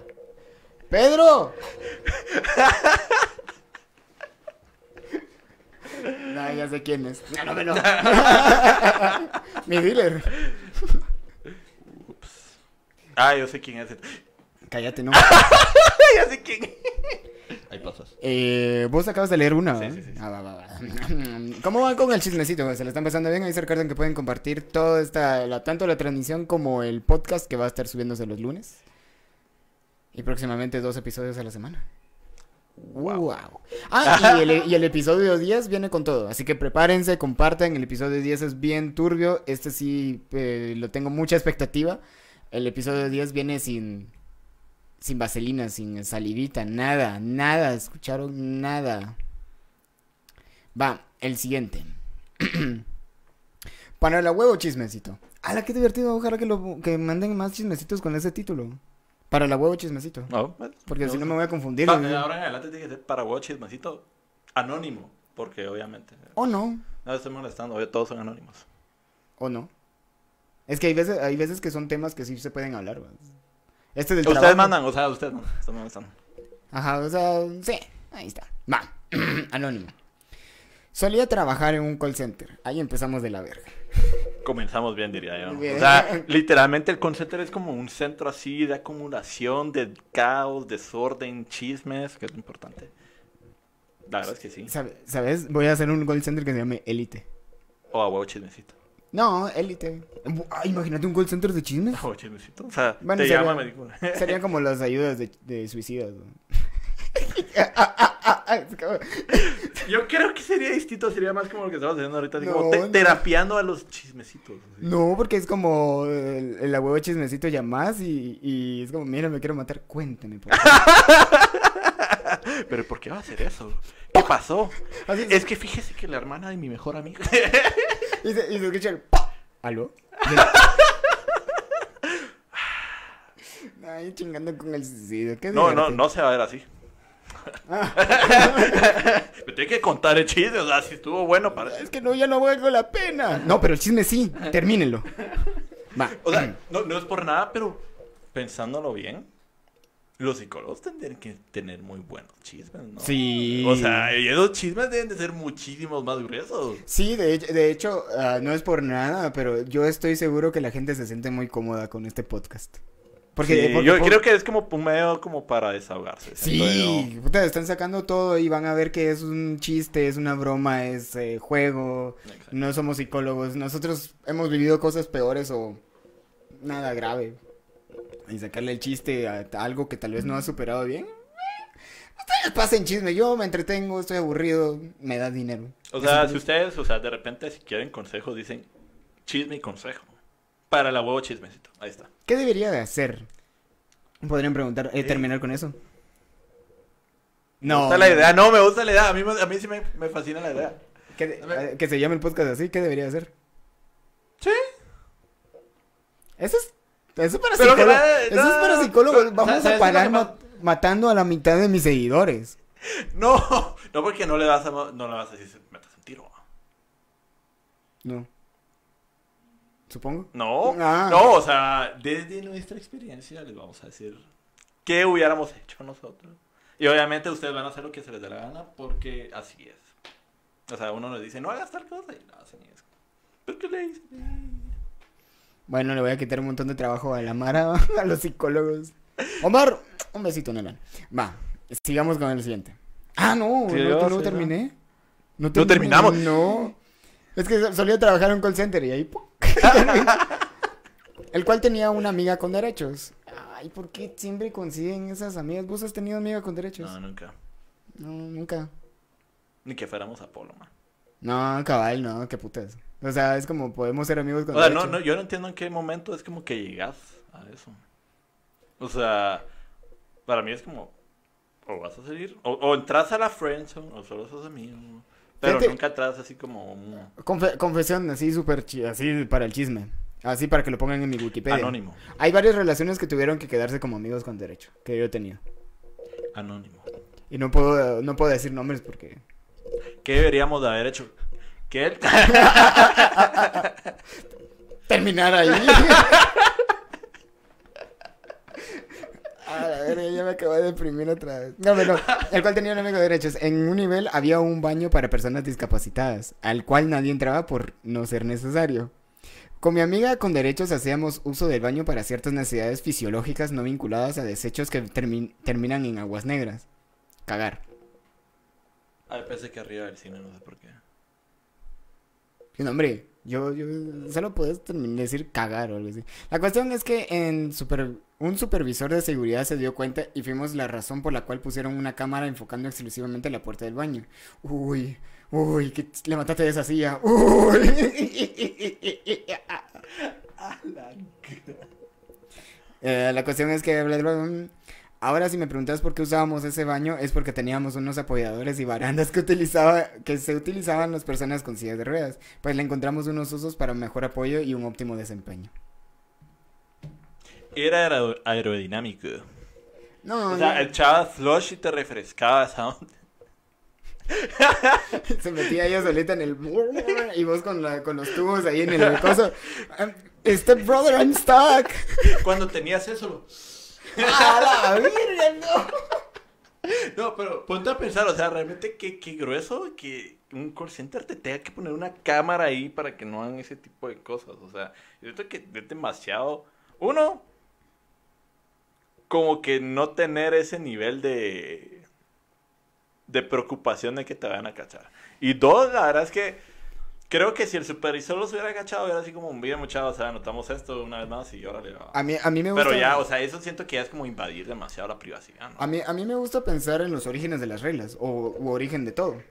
¡Pedro! no, ya sé quién es. No, no, no. Mi dealer. Ah, yo sé quién es. Cállate, no. ya sé quién Ahí pasas. Eh, Vos acabas de leer una, Sí, ¿verdad? sí, sí, sí. Ah, va, va, va. ¿Cómo van con el chismecito? ¿Se le están pasando bien? Ahí se recuerden que pueden compartir toda esta, la, tanto la transmisión como el podcast que va a estar subiéndose los lunes. Y próximamente dos episodios a la semana. Wow. Ah, y el, episodio 10 viene con todo. Así que prepárense, compartan. El episodio 10 es bien turbio. Este sí eh, lo tengo mucha expectativa. El episodio 10 viene sin, sin vaselina, sin salivita, nada, nada. ¿Escucharon? Nada. Va, el siguiente. Para la huevo chismecito. ¡Hala, qué divertido! Ojalá que, lo, que manden más chismecitos con ese título. Para la huevo chismecito. No, pues, Porque si no me voy a confundir. Ah, ahora en adelante que ser Paraguay chismecito anónimo. Porque obviamente. O no, No estoy molestando, obvio, todos son anónimos. o no. Es que hay veces, hay veces que son temas que sí se pueden hablar. ¿va? Este del Ustedes trabajo. mandan, o sea, ustedes no. Están molestando. Ajá, o sea, sí, ahí está. Va, anónimo. Solía trabajar en un call center. Ahí empezamos de la verga. Comenzamos bien, diría yo. Bien. O sea, literalmente el concepto es como un centro así de acumulación, de caos, desorden, chismes, que es importante. La verdad es que sí. ¿Sabe- ¿Sabes? Voy a hacer un call center que se llame Elite. O a huevo chismecito. No, Elite. Ah, imagínate un call center de chismes. Huevo chismecito. O sea, Bueno, te sería- llama, me. Serían como las ayudas de, de suicidas. ¿no? Yo creo que sería distinto, sería más como lo que estamos haciendo ahorita, No, como te- no. terapiando a los chismecitos. así. No, porque es como el, el abuelo chismecito llamás y, y es como, mira, me quiero matar, cuéntame. Por favor". Pero ¿por qué va a hacer eso? ¿Qué pasó? Así Es que fíjese que la hermana de mi mejor amiga. Y se, y se escucha el ¡pa! ¿Aló? Ay, chingando con el suicidio. Qué No, no, no se va a ver así. Me tiene que contar el chisme, o sea, si estuvo bueno para Es que no, ya no valgo la pena. No, pero el chisme sí. Termínenlo. Va. O sea, no, no es por nada, pero pensándolo bien, los psicólogos tendrían que tener muy buenos chismes, ¿no? Sí. O sea, y esos chismes deben de ser muchísimos más gruesos. Sí, de hecho, de hecho ah, no es por nada, pero yo estoy seguro que la gente se siente muy cómoda con este podcast. Porque, Sí, porque- yo por- creo que es como un medio como para desahogarse. Sí, puta, están sacando todo y van a ver que es un chiste, es una broma, es eh, juego. Exacto. No somos psicólogos. Nosotros hemos vivido cosas peores o nada grave. Y sacarle el chiste a, a algo que tal vez no ha superado bien. eh, Ustedes pasen chisme. Yo me entretengo, estoy aburrido, me da dinero. O sea, Eso- si ustedes, o sea, de repente si quieren consejos, dicen chisme y consejo. Para el huevo chismecito. Ahí está. ¿Qué debería de hacer? Podrían preguntar, eh, terminar con eso. Me No. gusta la idea, no, me gusta la idea. A mí, me- a mí sí me, me fascina la idea. ¿Qué de- eh, que se llame el podcast así, ¿qué debería hacer? Sí. Eso es, eso es para Pero que psicólogos. Eso no, es para psicólogos. Vamos ¿sabes a parar matando a la mitad de mis seguidores. No, no porque no le vas a, no le vas a decir, metas un tiro. No. Supongo. No, Ah. no, o sea, desde nuestra experiencia les vamos a decir qué hubiéramos hecho nosotros. Y obviamente ustedes van a hacer lo que se les dé la gana porque así es. O sea, uno nos dice, no hagas tal cosa y no hacen eso. ¿Por qué le dicen? Bueno, le voy a quitar un montón de trabajo a la Mara, a los psicólogos. Omar, un besito en el ano. Va, sigamos con el siguiente. Ah, no, Sí, no, yo, no sí, terminé. No, No terminamos. No. Es que solía trabajar en un call center y ahí. ¡pum! el cual tenía una amiga con derechos. Ay, ¿por qué siempre consiguen esas amigas? ¿Vos has tenido amiga con derechos? No, nunca. No, nunca. Ni que fuéramos Apolo, man. No, cabal, no, qué putas. O sea, es como podemos ser amigos con O sea, no, no, yo no entiendo en qué momento es como que llegas a eso. O sea, para mí es como, o vas a salir, o, o entras a la friendzone, o solo sos amigo. Pero Fíjate- nunca entras así como Confe- confesión, así súper así para el chisme. Así para que lo pongan en mi Wikipedia. anónimo. Hay varias relaciones que tuvieron que quedarse como amigos con derecho, que yo he tenido. Anónimo. Y no puedo, no puedo decir nombres porque... ¿Qué deberíamos de haber hecho? Que él... Terminar ahí. A la verga, ya me acabo de deprimir otra vez. No, pero el cual tenía un amigo de derechos. En un nivel había un baño para personas discapacitadas, al cual nadie entraba por no ser necesario. Con mi amiga con derechos hacíamos uso del baño para ciertas necesidades fisiológicas no vinculadas a desechos que termi- terminan en aguas negras. Cagar. Ay, pensé que arriba del cine, no sé por qué. No, hombre, yo, yo solo puedes decir cagar o algo así. La cuestión es que en super, un supervisor de seguridad se dio cuenta y fuimos la razón por la cual pusieron una cámara enfocando exclusivamente la puerta del baño. Uy, uy, que levantate de esa silla. Uy. Eh, la cuestión es que ahora si me preguntas por qué usábamos ese baño es porque teníamos unos apoyadores y barandas que utilizaba que se utilizaban las personas con sillas de ruedas. Pues le encontramos unos usos para mejor apoyo y un óptimo desempeño. Era aero- aerodinámico. No, O sea, no, echabas flush y te refrescabas. ¿no? se metía ella solita en el y vos con la con los tubos ahí en el coso. Um, Step brother, I'm stuck. Cuando tenías eso, lo- ¡A la virgen, no! No, pero ponte a pensar, o sea, realmente qué, qué grueso que un call center te tenga que poner una cámara ahí para que no hagan ese tipo de cosas. O sea, yo creo que es demasiado. Uno, como que no tener ese nivel de. de preocupación de que te van a cachar. Y dos, la verdad es que. Creo que si el supervisor los hubiera cachado, era así como, mira muchachos, o sea, anotamos esto una vez más y órale. va". A mí, a mí me gusta. Pero ya, o sea, eso siento que ya es como invadir demasiado la privacidad, ¿no? A mí, a mí me gusta pensar en los orígenes de las reglas, o u origen de todo.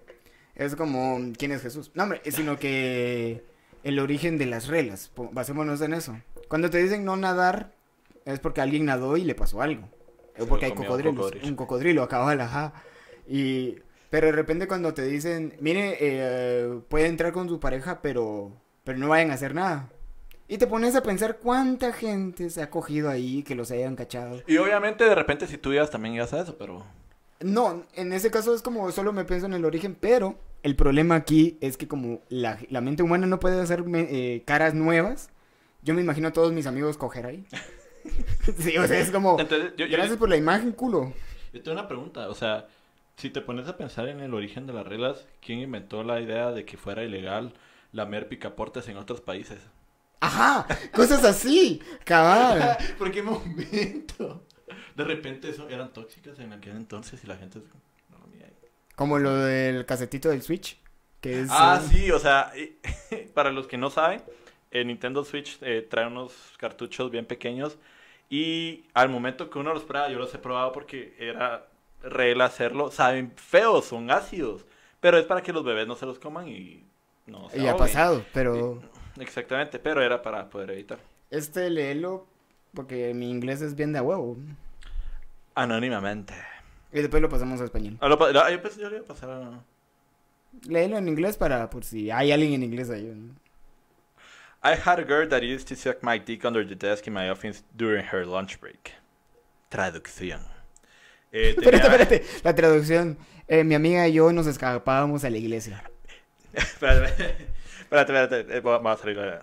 Es como, ¿quién es Jesús? No, hombre, sino que el origen de las reglas, basémonos en eso. Cuando te dicen no nadar, es porque alguien nadó y le pasó algo. O Se porque hay cocodrilos. cocodrilo. Un cocodrilo, cabal, ajá. Y, pero de repente cuando te dicen, mire, eh, puede entrar con su pareja, pero, pero no vayan a hacer nada. Y te pones a pensar cuánta gente se ha cogido ahí que los hayan cachado. Y obviamente de repente si tú ibas también ibas a eso, pero... No, en ese caso es como solo me pienso en el origen, pero el problema aquí es que como la, la mente humana no puede hacer eh, caras nuevas, yo me imagino a todos mis amigos coger ahí. sí, o sea, es como, Entonces, yo, yo, gracias por la imagen, culo. yo tengo una pregunta, o sea, si te pones a pensar en el origen de las reglas, ¿quién inventó la idea de que fuera ilegal lamer picaportes en otros países? Ajá, cosas así, cabal. ¿Por qué momento? De repente eso eran tóxicas en aquel entonces y la gente... No. Como lo del casetito del Switch, que es... Ah, eh, sí, o sea, para los que no saben, el Nintendo Switch eh, trae unos cartuchos bien pequeños y al momento que uno los prueba, yo los he probado porque era regla hacerlo, saben feos, son ácidos, pero es para que los bebés no se los coman y no se Y ha pasado, pero Exactamente, pero era para poder evitar. este léelo porque mi inglés es bien de a huevo. Anónimamente. Y después lo pasamos a español. Ah, lo yo pensé yo iba a pasar a... Léelo en inglés para por si hay alguien en inglés ahí. ¿no? I had a girl that used to suck my dick under the desk in my office during her lunch break. Traducción. Eh, Espérate, tenía- espérate. La traducción. Eh, mi amiga y yo nos escapábamos a la iglesia. espérate, espérate, espérate, eh, va va a salir la-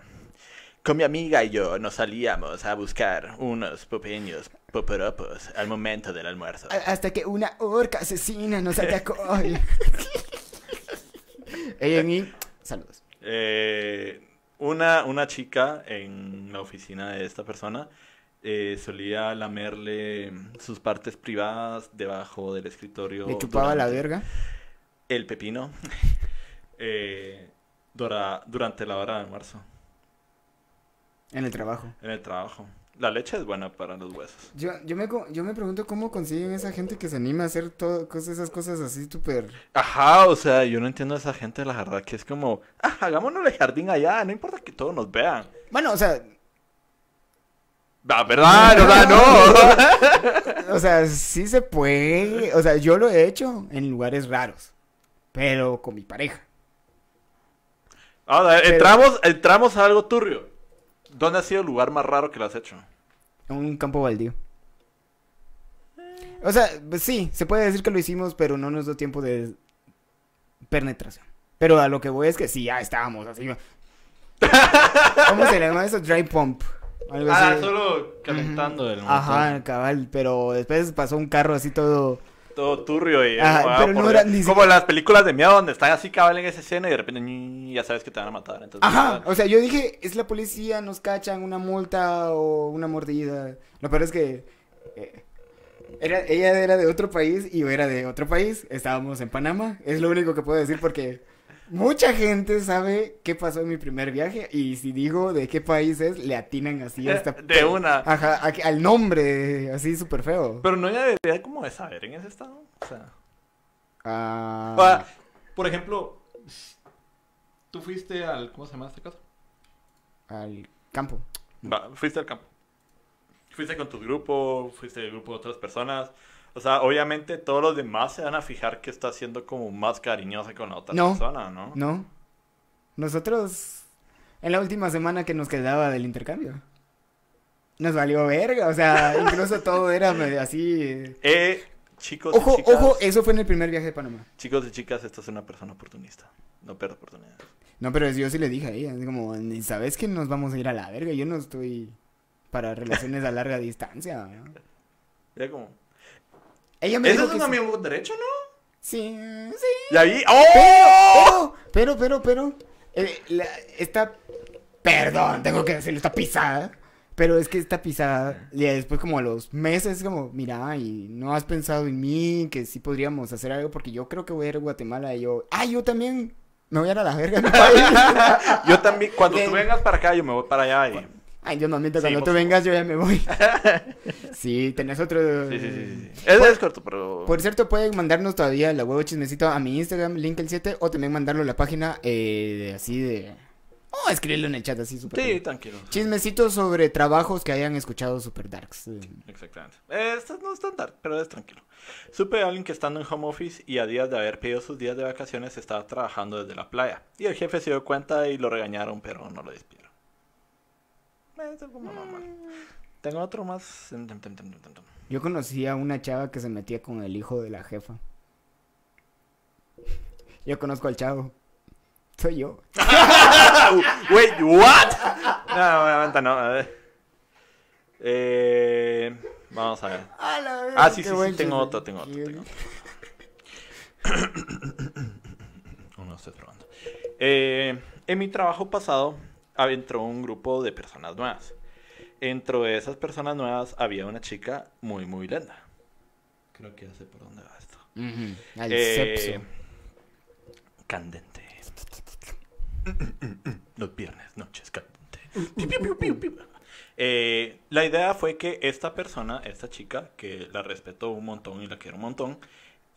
Con mi amiga y yo nos salíamos a buscar unos pequeños poporopos al momento del almuerzo. Hasta que una orca asesina nos atacó. Ella y saludos. Eh, una, una chica en la oficina de esta persona eh, solía lamerle sus partes privadas debajo del escritorio. Le chupaba la verga. El pepino. eh, dura- durante la hora de almuerzo En el trabajo. en el trabajo. La leche es buena para los huesos. Yo, yo, me, yo me pregunto cómo consiguen esa gente que se anima a hacer todo, cosas, esas cosas así súper... Ajá, o sea, yo no entiendo a esa gente, la verdad, que es como, ah, hagámonos el jardín allá, no importa que todos nos vean. Bueno, o sea, La verdad, o sea, no. o sea, sí se puede. O sea, yo lo he hecho en lugares raros. Pero con mi pareja. Ahora, Pero- entramos, entramos a algo turbio. ¿Dónde ha sido el lugar más raro que lo has hecho? En un campo baldío. O sea, pues sí, se puede decir que lo hicimos, pero no nos dio tiempo de penetración. Pero a lo que voy es que sí, ya estábamos así. ¿Cómo se llama eso? Dry pump. Algo Ah, así. solo calentando el motor. Ajá, cabal, pero después pasó un carro así todo... Todo turbio y Ajá, ah, pero por no ver- era ni como siquiera- las películas de miedo donde están así cabal en esa escena y de repente ñi, ya sabes que te van a matar. Entonces, Ajá, o sea, yo dije, es la policía, nos cachan una multa o una mordida. Lo peor es que eh, era, ella era de otro país y yo era de otro país. Estábamos en Panamá, es lo único que puedo decir porque mucha gente sabe qué pasó en mi primer viaje y si digo de qué país es, le atinan así a esta... de una. Ajá, a- al nombre, así súper feo. Pero no ya debería como de saber en ese estado. O sea, Ah, o sea, por ejemplo, tú fuiste al, ¿cómo se llama este caso? al campo. Va, fuiste al campo. Fuiste con tu grupo, fuiste el grupo de otras personas. O sea, obviamente todos los demás se van a fijar que estás siendo como más cariñosa con la otra No. persona, ¿no? No. Nosotros, en la última semana que nos quedaba del intercambio, nos valió verga. O sea, incluso todo era medio así. eh. Chicos y Ojo, chicas, ojo, eso fue en el primer viaje de Panamá. chicos y chicas, esta es una persona oportunista. No pierda oportunidades. No, pero yo sí le dije a ella, como, "Ni ¿sabes que nos vamos a ir a la verga? Yo no estoy para relaciones a larga distancia. ¿no?". Era como... Ella me Ese dijo es que un sí. amigo derecho, ¿no? Sí, sí. Y ahí... ¡Oh! Pero, pero, pero, pero, eh, la- esta, perdón, tengo que decirlo, está pisada. Pero es que esta pisada, y después como a los meses, como, mira, y no has pensado en mí, que sí podríamos hacer algo, porque yo creo que voy a ir a Guatemala, y yo, ah, yo también me voy a ir a la verga de mi país. Yo también, cuando tú vengas para acá, yo me voy para allá y... Ay, yo no miento, Sí, cuando por tú vengas yo ya me voy. sí, tenés otro... Sí, sí, sí. sí. Es, es corto, pero... Por cierto, pueden mandarnos todavía la huevo chismecito a mi Instagram, link el 7, o también mandarlo a la página eh, así de... Oh, escribirlo en el chat así súper. Sí, tranquilo. Chismecitos sobre trabajos que hayan escuchado super darks. Exactamente. Eh, Esto no es tan dark, pero es tranquilo. Supe de alguien que estando en home office y a días de haber pedido sus días de vacaciones estaba trabajando desde la playa. Y el jefe se dio cuenta y lo regañaron, pero no lo despidieron. Como normal. Tengo otro más. Yo conocí a una chava que se metía con el hijo de la jefa. Yo conozco al chavo. Soy yo. Wait, what? No, aguanta, no. A ver. Eh, vamos a ver. Ah, sí, sí, sí, tengo otro, tengo otro, tengo otro. Uno estoy probando. Eh, en mi trabajo pasado entró un grupo de personas nuevas. Dentro de esas personas nuevas había una chica muy, muy linda. Creo que ya sé por dónde va esto. Al Eh. Candente. Los viernes, noches candente. Eh, la idea fue que esta persona, esta chica, que la respeto un montón y la quiero un montón,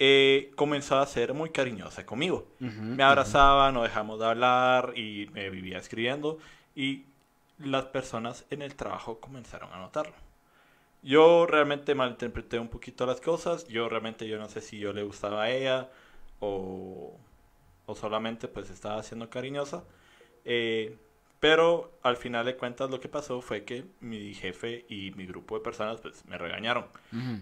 eh, comenzó a ser muy cariñosa conmigo. Me abrazaba, no dejamos de hablar y me vivía escribiendo y las personas en el trabajo comenzaron a notarlo. Yo realmente malinterpreté un poquito las cosas, yo realmente yo no sé si yo le gustaba a ella o, o solamente pues estaba siendo cariñosa, eh, Pero al final de cuentas lo que pasó fue que mi jefe y mi grupo de personas pues me regañaron.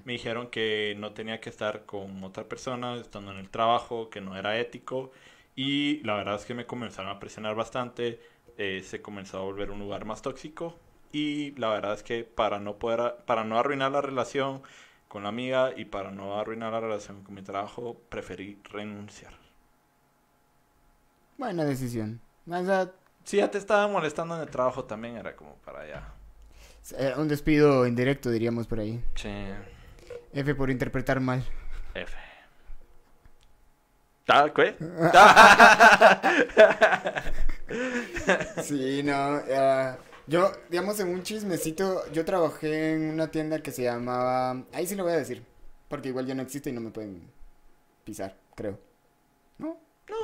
Me dijeron que no tenía que estar con otra persona estando en el trabajo, que no era ético. Y la verdad es que me comenzaron a presionar bastante. eh, se comenzó a volver un lugar más tóxico. Y la verdad es que para no poder, para no arruinar la relación con la amiga y para no arruinar la relación con mi trabajo, preferí renunciar. Buena decisión. O sea, Si ya te estaba molestando en el trabajo también, era como para allá. eh, un despido indirecto, diríamos por ahí. Sí. F por interpretar mal. F. ¿Ah, qué? Sí, no. eh, yo, digamos, en un chismecito, yo trabajé en una tienda que se llamaba... Ahí sí lo voy a decir, porque igual ya no existe y no me pueden pisar, creo. ¿No? No.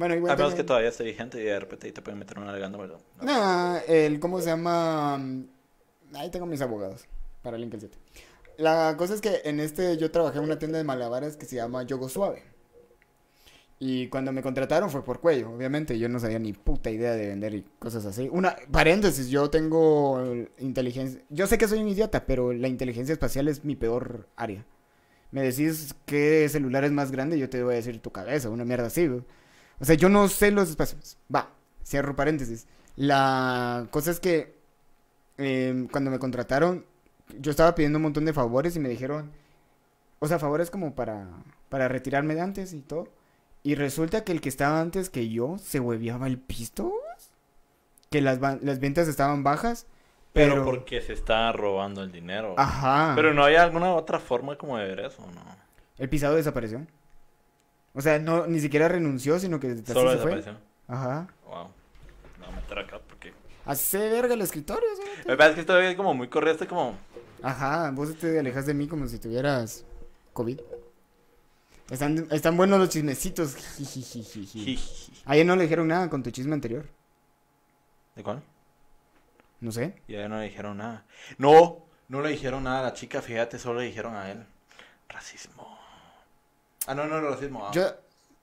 Bueno, igual... A menos que todavía esté vigente y de repente ahí te pueden meter una alegando, ¿verdad? No. No, el, ¿cómo se llama? Ahí tengo mis abogados para el 7. La cosa es que en este yo trabajé en una tienda de malabares que se llama Yogo Suave. Y cuando me contrataron fue por cuello, obviamente. Yo no sabía ni puta idea de vender y cosas así. Una, paréntesis, yo tengo inteligencia. Yo sé que soy un idiota, pero la inteligencia espacial es mi peor área. Me decís qué celular es más grande, yo te voy a decir tu cabeza, una mierda así. güey. O sea, yo no sé los espacios. Va, cierro paréntesis. La cosa es que eh, cuando me contrataron, yo estaba pidiendo un montón de favores y me dijeron, o sea, favores como para, para retirarme de antes y todo. Y resulta que el que estaba antes que yo se hueveaba el pisto, que las, las ventas estaban bajas, Pero, pero... porque se está robando el dinero. Ajá. Pero no hay alguna otra forma como de ver eso, ¿no? El pisado desapareció. O sea, no, ni siquiera renunció, sino que así Solo se fue. desapareció. Ajá. Wow. Me voy a meter acá porque... Hace verga el escritorio, ¿sabes? Me parece que estoy como muy corriente, como... Ajá, vos te alejas de mí como si tuvieras COVID. Están, están buenos los chismecitos. Ayer no le dijeron nada con tu chisme anterior. ¿De cuál? No sé. Y ya no le dijeron nada. No, no le dijeron nada a la chica, fíjate, solo le dijeron a él. Racismo. Ah, no, no, racismo. ah. Yo.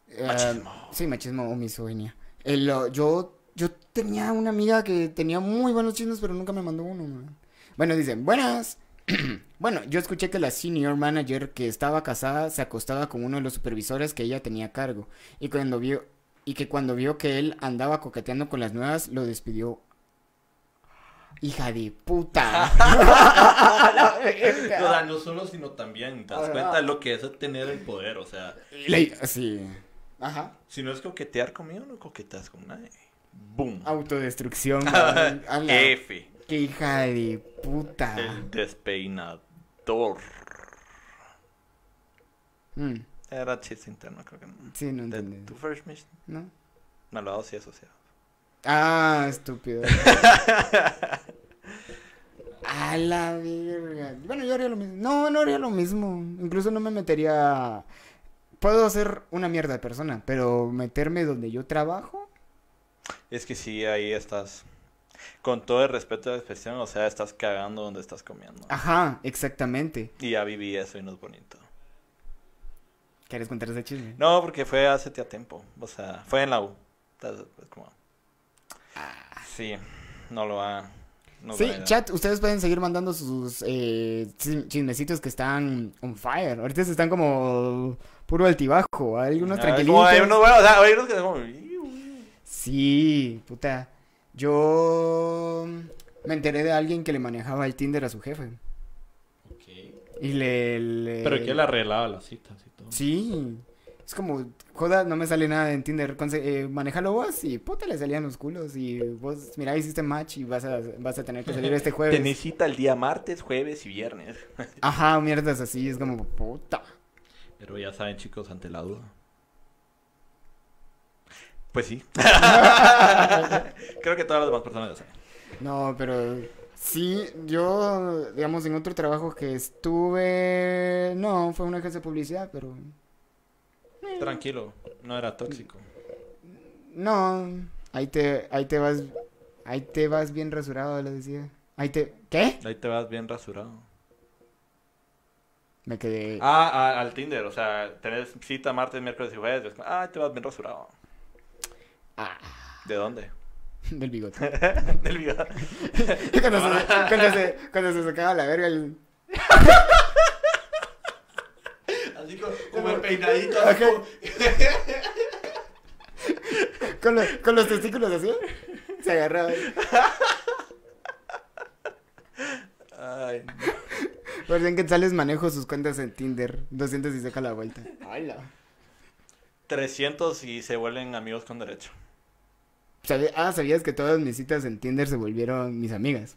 eh, Machismo. sí, machismo o misoginia. El, uh, yo, yo tenía una amiga que tenía muy buenos chismes, pero nunca me mandó uno. man. Bueno, dicen, buenas. bueno, yo escuché que la senior manager que estaba casada se acostaba con uno de los supervisores que ella tenía a cargo. Y cuando vio. Y que cuando vio que él andaba coqueteando con las nuevas, lo despidió. Hija de puta. O sea, no solo, sino también, te das cuenta de lo que es tener el poder, o sea, Le- sí. Ajá. si no es coquetear conmigo, no coqueteas con nadie. Boom. Autodestrucción. A la- F. Qué hija de puta. El despeinador. Mm, Era chiste interno, creo que no. sí, no De entendí. tu first mission. ¿No? Malvado sí asociado. Ah, estúpido. A la verga. Bueno, yo haría lo mismo. No, no haría lo mismo. Incluso no me metería. Puedo ser una mierda de persona, pero meterme donde yo trabajo. Es que sí, ahí estás. Con todo el respeto a la expresión, o sea, estás cagando donde estás comiendo. Ajá, exactamente. Y ya viví eso y no es bonito. ¿Quieres contar ese chisme? No, porque fue hace tiempo. O sea, fue en la U. Pues, como... Sí, no lo va. No sí, chat, ustedes pueden seguir mandando sus eh, chis- chismecitos que están on fire. Ahorita se están como puro altibajo. Hay unos tranquilitos. hay unos buenos, o sea, hay unos que como... Sí, puta. Yo me enteré de alguien que le manejaba el Tinder a su jefe. Y le... le- Pero que él arreglaba las citas y todo. Sí. Es como, joda, no me sale nada en Tinder. conse- eh, manéjalo vos y puta le salían los culos. Y vos, mira, hiciste match y vas a, vas a tener que salir este jueves. Tenés cita el día martes, jueves y viernes. Ajá, mierdas así. Es como, puta. Pero ya saben, chicos, ante la duda. Pues sí. Creo que todas las demás personas ya saben. No, pero sí, yo, digamos, en otro trabajo que estuve. No, fue una agencia de publicidad, pero. Tranquilo, no era tóxico. No, ahí te, ahí te vas, ahí te vas bien rasurado, le decía. Ahí te, ¿qué? Ahí te vas bien rasurado. Me quedé. Ah, a- al Tinder, o sea, tenés cita martes, miércoles y jueves. Ah, te vas bien rasurado. Ah. ¿De dónde? Del bigote. Del video. cuando, se, cuando, se, cuando se sacaba la verga el... Como, el peinadito. Como- Con, los- con los testículos así. Se agarraba. Ay, no. Por en Quetzales manejo sus cuentas en Tinder. 200 y saca la vuelta. ¡Hala! 300 y se vuelven amigos con derecho. Ah, ¿sabías que todas mis citas en Tinder se volvieron mis amigas?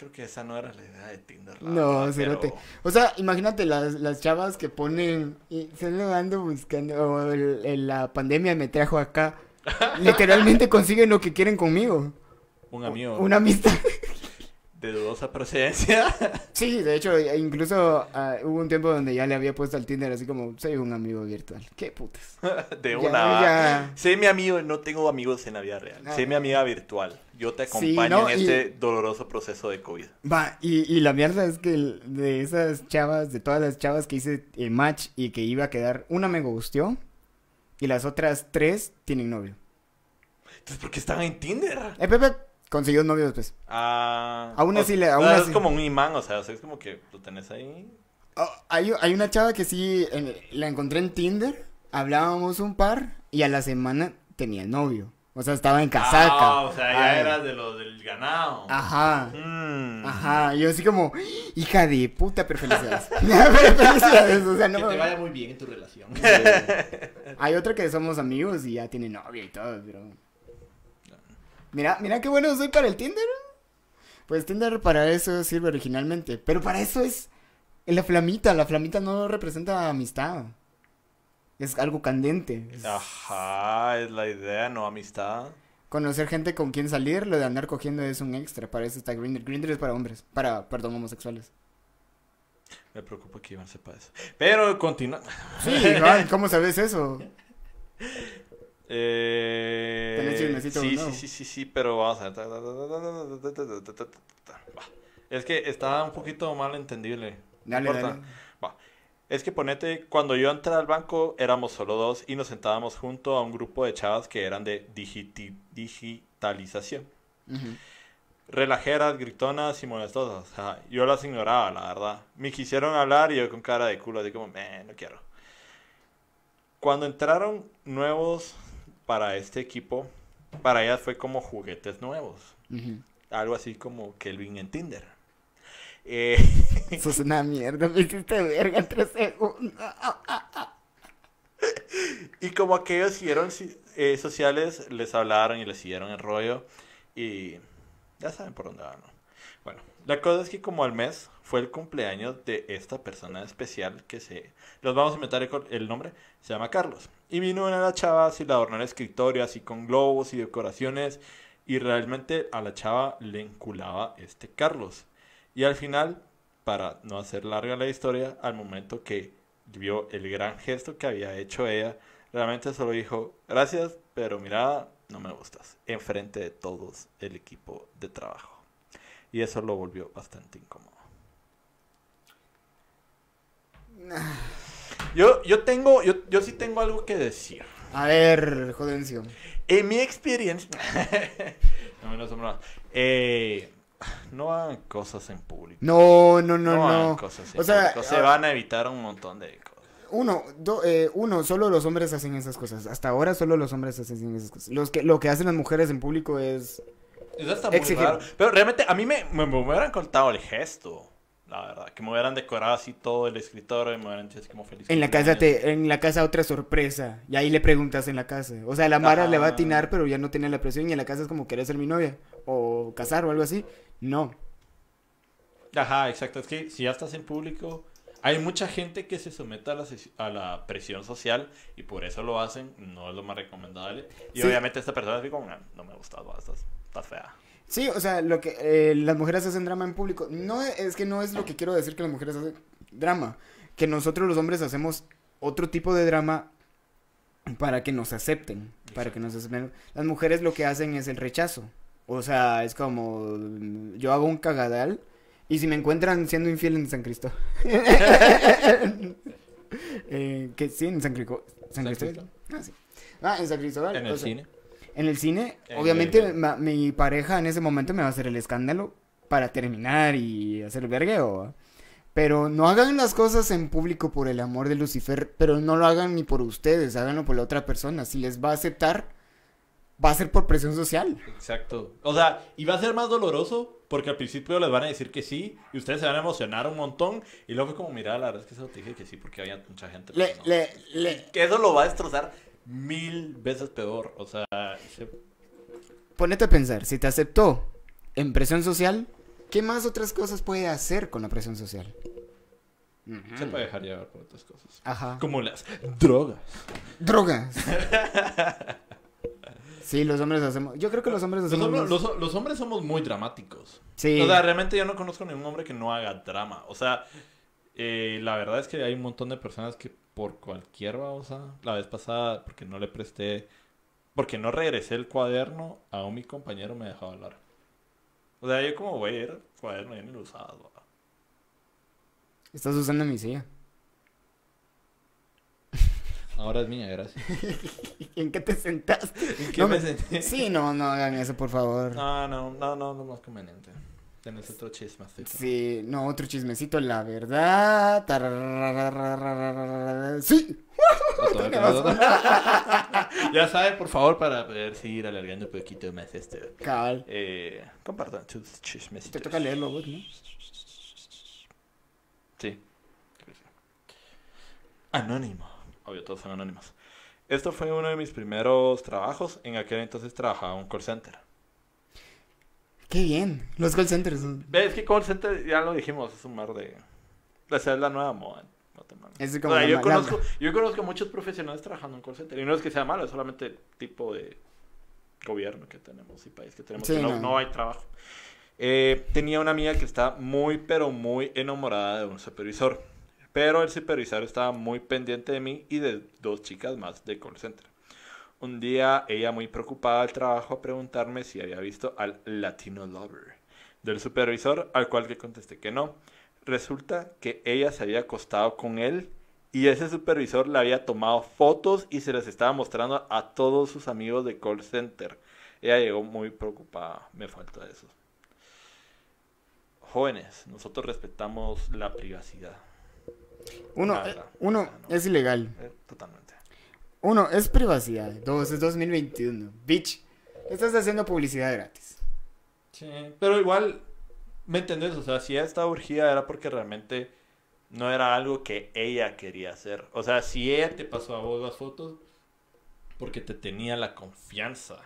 Creo que esa no era la idea de Tinder. la No, verdad, cerote. pero- O sea, imagínate las, las chavas que ponen... Y solo ando buscando... O el- el- la pandemia me trajo acá. Literalmente consiguen lo que quieren conmigo. Un amigo Una amistad. De dudosa procedencia. Sí, de hecho, e incluso ah, hubo un tiempo donde ya le había puesto al Tinder así como, soy un amigo virtual. ¿Qué putas? de una. ya. Sé mi amigo, no tengo amigos en la vida real. Ah. Sé mi amiga virtual. Yo te Sí, acompaño ¿no? en Y- este doloroso proceso de COVID. Va, y, y la mierda es que de esas chavas, de todas las chavas que hice el match y que iba a quedar, una me gustió y las otras tres tienen novio. Entonces, ¿por qué están en Tinder? Eh, Pepe consiguió novio después. Ah, Aún o- así le- aún o sea, así- Es como un imán, o sea, es como que lo tenés ahí. Oh, hay, hay una chava que sí, en- la encontré en Tinder, hablábamos un par y a la semana tenía novio. O sea, estaba en casaca. Ah, o sea, ya Ay. eras de lo del ganado. Ajá. Mm. Ajá, yo así como, hija de puta, pero felicidades. Pero felicidades, o sea, no. Que te vaya muy bien en tu relación. Hay otra que somos amigos y ya tiene novia y todo, pero. Mira, mira qué bueno soy para el Tinder. Pues Tinder para eso sirve originalmente, pero para eso es la flamita, la flamita no representa amistad. Es algo candente. es Ajá, es la idea, no amistad. Conocer gente con quien salir, lo de andar cogiendo es un extra, para eso está Grindr. Grindr es para hombres, para, perdón, homosexuales. Me preocupa que Iván sepa eso. Pero continúa. Sí, Iván, ¿cómo sabes eso? Eh, sí, sí, sí, sí, sí, pero vamos a ver. Es que está un poquito mal entendible. Dale, dale. Va. Es que ponete, cuando yo entré al banco éramos solo dos y nos sentábamos junto a un grupo de chavas que eran de digiti- digitalización. Relajeras, gritonas y molestosas. Ajá, Yo las ignoraba, la verdad. Me quisieron hablar y yo con cara de culo, así como, "Meh, no quiero. Cuando entraron nuevos para este equipo, para ellas fue como juguetes nuevos. Algo así como Kelvin en Tinder. Eh, Eso es una mierda, me hiciste verga en tres segundos. y como aquellos siguieron si- eh, sociales, les hablaron y les siguieron el rollo. Y ya saben por dónde van. ¿no? Bueno, la cosa es que como al mes fue el cumpleaños de esta persona especial que se... Los vamos a inventar el nombre. Se llama Carlos. Y vino una de las chavas y la adornó el escritorio así con globos y decoraciones. Y realmente a la chava le enculaba este Carlos. Y al final, para no hacer larga la historia, al momento que vio el gran gesto que había hecho ella, realmente solo dijo, gracias, pero mira, no me gustas, enfrente de todos el equipo de trabajo. Y eso lo volvió bastante incómodo. Yo, yo tengo, yo, yo sí tengo algo que decir. A ver, Jodencio. En mi experiencia... no, no, no. Eh, no hagan cosas en público. No, no, no, hagan no. cosas en O sea, público. se ah, van a evitar un montón de cosas. Uno, do- eh, uno, solo los hombres hacen esas cosas. Hasta ahora solo los hombres hacen esas cosas. Los que, lo que hacen las mujeres en público es... Eso está muy Exigir. raro. Pero realmente a mí me, me, me hubieran contado el gesto. La verdad. Que me hubieran decorado así todo el escritorio y me hubieran dicho así como feliz. En la casa te, en la casa otra sorpresa. Y ahí le preguntas en la casa. O sea, la Mara Ajá. le va a atinar, pero ya no tiene la presión. Y en la casa es como, ¿querés ser mi novia? O casar o algo así. No. Ajá, exacto. Es que si ya estás en público, hay mucha gente que se somete a la, a la presión social y por eso lo hacen. No es lo más recomendable. Y Sí. obviamente esta persona es como, "Ah, no me gusta, estás, estás fea. Sí, o sea, lo que eh, las mujeres hacen drama en público. No e, es que no es lo que quiero decir que las mujeres hacen drama. Que nosotros los hombres hacemos otro tipo de drama para que nos acepten. Para que nos acepten. Las mujeres lo que hacen es el rechazo. O sea, es como yo hago un cagadal y si me encuentran siendo infiel en San Cristóbal. Eh, que sí, en San, Crico, San, San Cristóbal. Ah, sí. Ah, en San Cristóbal. El cine. En el cine, eh, obviamente, eh, mi pareja en ese momento me va a hacer el escándalo para terminar y hacer vergueo. Pero no hagan las cosas en público por el amor de Lucifer, pero no lo hagan ni por ustedes, háganlo por la otra persona. Si les va a aceptar, va a ser por presión social. Exacto. O sea, y va a ser más doloroso porque al principio les van a decir que sí y ustedes se van a emocionar un montón y luego fue como, mira, la verdad es que eso te dije que sí porque había mucha gente. Le, pues, no. le, le... Que eso lo va a destrozar mil veces peor. O sea, ponete a pensar, si te aceptó en presión social, ¿qué más otras cosas puede hacer con la presión social? Se puede dejar llevar por otras cosas. Ajá. Como las drogas. Drogas. sí, los hombres hacemos. Yo creo que los hombres hacemos. Los, hombres, los hombres somos muy dramáticos. Sí. O sea, realmente yo no conozco ningún hombre que no haga drama. O sea, eh, la verdad es que hay un montón de personas que por cualquier babosa, la vez pasada, porque no le presté, porque no regresé el cuaderno, a un mi compañero me dejaba hablar. O sea, yo como, güey, era el cuaderno ya ni lo. Estás usando mi silla. Ahora es mía, gracias. ¿En qué te sentaste? ¿En qué no, me senté? Sí, no, no hagan eso, por favor. No, no, no, no, no es más conveniente. Tenés otro chismecito. Sí, no, otro chismecito, la verdad. Sí. Ya sabes, por favor, para poder seguir alargando un poquito más este. Cal. Eh, compartan tus chismecitos. Te toca leerlo, vos, ¿no? Sí. Anónimo. Obvio, todos son anónimos. Esto fue uno de mis primeros trabajos. En aquel entonces trabajaba en un call center. Qué bien. Los call centers. ¿Ves que call center, ya lo dijimos, es un mar de... Esa es la nueva moda. Es O como sea, la yo, conozco, yo conozco muchos profesionales trabajando en call center. Y no es que sea malo, es solamente el tipo de gobierno que tenemos y país que tenemos. Sí, que no, no. no hay trabajo. Eh, tenía una amiga que está muy, pero muy enamorada de un supervisor. Pero el supervisor estaba muy pendiente de mí y de dos chicas más de call center. Un día ella muy preocupada al trabajo a preguntarme si había visto al Latino Lover del supervisor, al cual le contesté que no. Resulta que ella se había acostado con él y ese supervisor le había tomado fotos y se las estaba mostrando a todos sus amigos de call center. Ella llegó muy preocupada, me falta eso. Jóvenes, nosotros respetamos la privacidad. Uno, Nada. eh, uno no. es ilegal. Eh, totalmente. Uno, es privacidad. Dos, es 2021. Bitch, estás haciendo publicidad gratis. Sí, pero igual, ¿me entendés? O sea, si estaba urgida era porque realmente no era algo que ella quería hacer. O sea, si ella te pasó a vos las fotos, porque te tenía la confianza,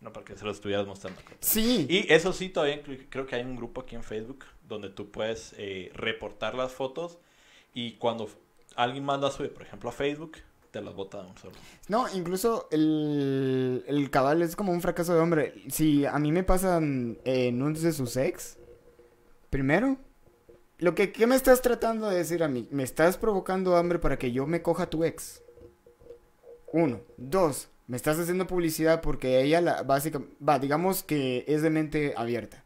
no porque se lo estuvieras mostrando. Sí. Y eso sí, todavía creo que hay un grupo aquí en Facebook donde tú puedes eh, reportar las fotos y cuando alguien manda sube, por ejemplo, a Facebook, te las bota de un solo. No, incluso el, el cabal es como un fracaso de hombre. Si a mí me pasan eh, nudes de sus ex, primero, lo que ¿qué me estás tratando de decir a mí? Me estás provocando hambre para que yo me coja tu ex. Uno. Dos. Me estás haciendo publicidad porque ella, la, básicamente, va, digamos que es de mente abierta.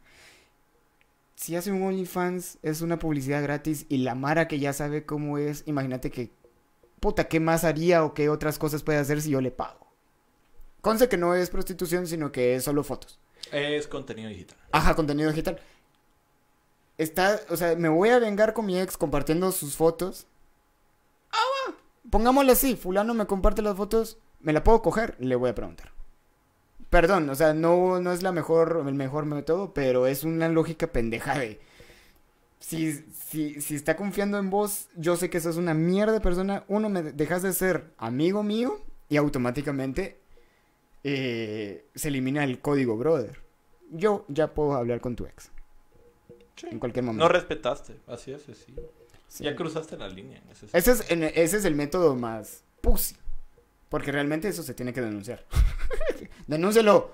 Si hace un OnlyFans, es una publicidad gratis y la Mara que ya sabe cómo es, imagínate que puta, ¿qué más haría o qué otras cosas puede hacer si yo le pago? Conce que no es prostitución, sino que es solo fotos. Es contenido digital. Ajá, contenido digital. Está, o sea, me voy a vengar con mi ex compartiendo sus fotos. Ah, va. Pongámoslo así, fulano me comparte las fotos, ¿me la puedo coger? Le voy a preguntar. Perdón, o sea, no, no es la mejor, el mejor método, pero es una lógica pendeja de... Si, si, si está confiando en vos, yo sé que sos una mierda de persona. Uno, me dejas de ser amigo mío y automáticamente eh, se elimina el código brother. Yo ya puedo hablar con tu ex en cualquier No momento. respetaste, así es, sí. Sí. Ya cruzaste la línea. en ese Ese es, en- ese es el método más pussy. Porque realmente eso se tiene que denunciar. Denúncielo.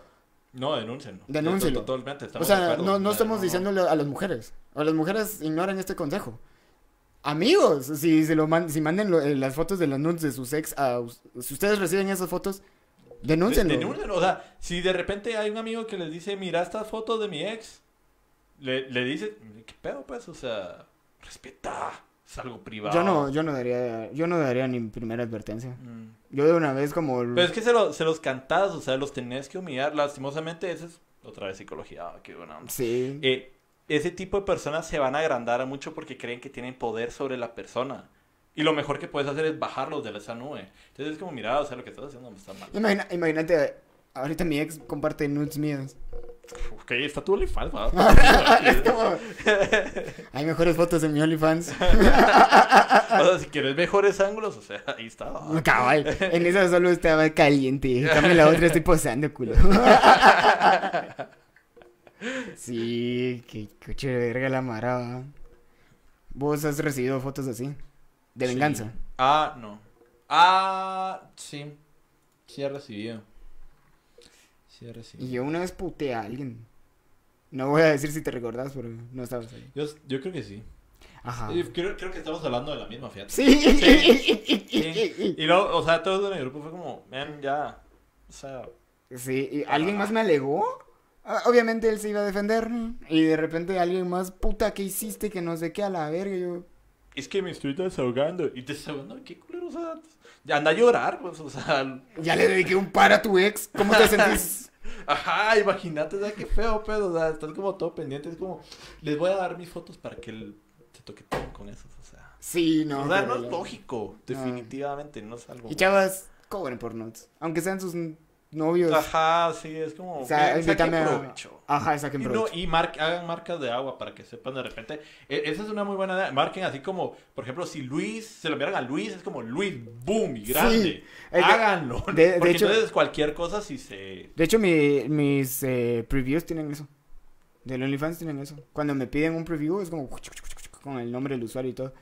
No, denúncienlo. Denúncielo. Totalmente. O estamos sea, no, no estamos diciéndole a las mujeres. O las mujeres ignoran este consejo. Amigos, si, se lo man- si manden lo- eh, las fotos de las nudes de sus ex a si ustedes reciben esas fotos, denúncienlo. De- denúncienlo. O sea, si de repente hay un amigo que les dice, mira estas fotos de mi ex, le, le dice, ¿qué pedo pues? O sea, respeta. Es algo privado. Yo no, yo no daría, yo no daría ni primera advertencia. Mm. Yo de una vez como... Pero es que se, lo- se los cantás, o sea, los tenés que humillar. Lastimosamente, esa es otra vez psicología. ah, qué buena onda. Sí. Eh, ese tipo de personas se van a agrandar mucho porque creen que tienen poder sobre la persona. Y lo mejor que puedes hacer es bajarlos de esa nube. Entonces es como, mira, o sea, lo que estás haciendo no está mal. Imagina- imagínate, ahorita mi ex comparte nudes mías. Ok, está tu OnlyFans, es como... Hay mejores fotos en mi OnlyFans. o sea, si quieres mejores ángulos, o sea, ahí está. ¿va? Cabal, en esa solo estaba caliente. En cambio, la otra estoy posando, culo. sí, qué coche de verga la mara. ¿Vos has recibido fotos así? De Sí. venganza. Ah, no. Ah, sí. Sí he recibido. Sí he recibido. Y yo una vez puteé a alguien. No voy a decir si te recordás, pero no estabas ahí. Yo, yo creo que sí. Ajá. Creo, creo que estamos hablando de la misma, fíjate. Sí. Sí. Y luego, o sea, todos en el grupo fue como, man, ya. O sea, Sí, y alguien más me alegó. Ah, Obviamente él se iba a defender. ¿no? Y de repente alguien más, puta, ¿qué hiciste? Que no sé qué a la verga. Yo, es que me estoy desahogando. Y te desahogando, qué culero, o sea, ya anda a llorar, pues, o sea. ya le dediqué un par a tu ex. ¿Cómo te sentís? Ajá, imagínate, o sea, qué feo, pedo, o sea, estás como todo pendiente, es como, les voy a dar mis fotos para que el, te toque todo con esos, o sea. Sí, no. o sea, no es lógico, definitivamente, no es algo. Y chavas, cobren por nuts. Aunque sean sus novios. Ajá, sí, es como, O sea, que saquen invítame a- provecho. Ajá, saquen Y, no, y mar- hagan marcas de agua para que sepan de repente. E- esa es una muy buena idea. Marquen así como, por ejemplo, si Luis, se lo enviaron a Luis, es como Luis, boom, y grande. Es que- Háganlo. de- de porque hecho- entonces cualquier cosa si se... De hecho, mi- mis eh, previews tienen eso. Del OnlyFans tienen eso. Cuando me piden un preview es como con el nombre del usuario y todo.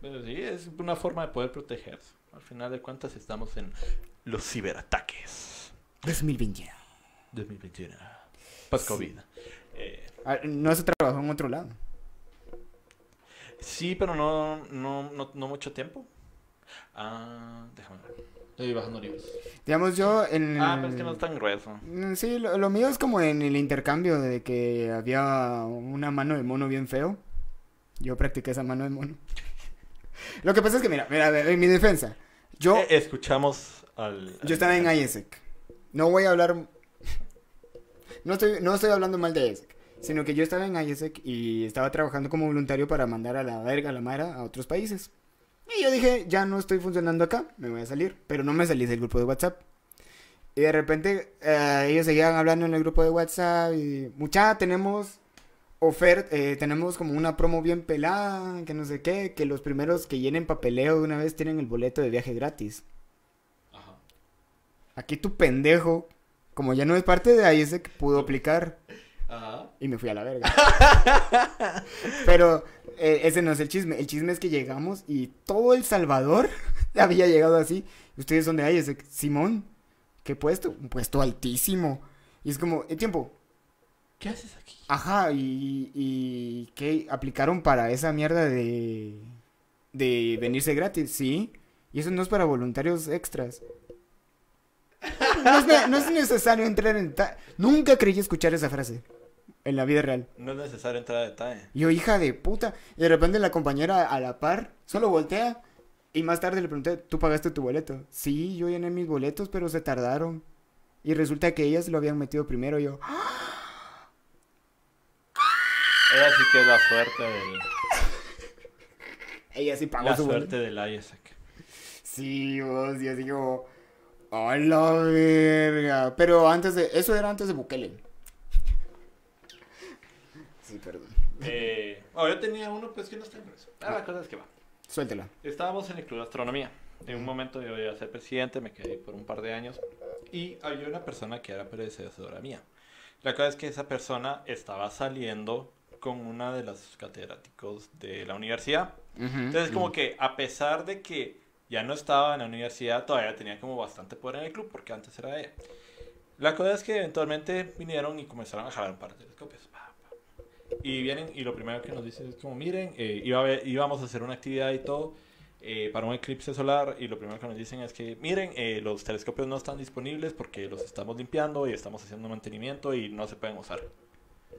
Pero sí, es una forma de poder protegerse. Al final de cuentas estamos en los ciberataques 2021. 2021. Post-COVID. Eh, Ah, No se trabajó en otro lado. sí, pero no, no, no, no mucho tiempo. Ah, déjame ver. Estoy bajando libros. Digamos, yo en... Ah, pero es que no es tan grueso. Mm, Sí, lo, lo mío es como en el intercambio de que había una mano de mono bien feo. Yo practiqué esa mano de mono. Lo que pasa es que, mira, mira, en mi defensa. Yo, Eh, escuchamos al... yo estaba en IESEC. No voy a hablar... No estoy, no estoy hablando mal de IESEC. Sino que yo estaba en IESEC y estaba trabajando como voluntario para mandar a la verga, a la mara, a otros países. Y yo dije, ya no estoy funcionando acá, me voy a salir. Pero no me salí del grupo de WhatsApp. Y de repente eh, ellos seguían hablando en el grupo de WhatsApp y mucha tenemos oferta, tenemos como una promo bien pelada, que no sé qué, que los primeros que llenen papeleo de una vez tienen el boleto de viaje gratis. Ajá. Aquí tu pendejo, como ya no es parte de ahí, ese que pudo aplicar Ajá. y me fui a la verga. Pero eh, ese no es el chisme, el chisme es que llegamos y todo El Salvador había llegado así. Ustedes son de ahí, ese Simón, ¿qué puesto? Un puesto altísimo. Y es como, el tiempo, ¿Qué haces aquí? Ajá, y, y ¿qué? ¿Aplicaron para esa mierda de, de venirse gratis? Sí. Y eso no es para voluntarios extras. No es, ne- no es necesario entrar en... ta- Nunca creí escuchar esa frase en la vida real. No es necesario entrar a detalle. Yo, hija de puta. Y de repente la compañera a la par solo voltea. Y más tarde le pregunté, ¿tú pagaste tu boleto? Sí, yo llené mis boletos, pero se tardaron. Y resulta que ellas lo habían metido primero. Yo, Ella sí que es la suerte del... ella sí pagó La su boleto. suerte del ISAC. Sí, vos, yo digo, a la verga. Pero antes de, eso era antes de Bukele. Sí, perdón. Eh, oh, yo tenía uno, pues que no está en grueso. Ah, la cosa es que va. Suéltela. Estábamos en el Club de Astronomía. En un momento yo iba a ser presidente, me quedé ahí por un par de años. Y había una persona que era predecesora mía. La cosa es que esa persona estaba saliendo con una de las catedráticos de la universidad. Entonces, como que a pesar de que ya no estaba en la universidad, todavía tenía como bastante poder en el club, porque antes era ella. La cosa es que eventualmente vinieron y comenzaron a jalar un par de telescopios. Y vienen y lo primero que nos dicen es como, miren, eh, iba a haber- íbamos a hacer una actividad y todo eh, para un eclipse solar y lo primero que nos dicen es que, miren, eh, los telescopios no están disponibles porque los estamos limpiando y estamos haciendo mantenimiento y no se pueden usar.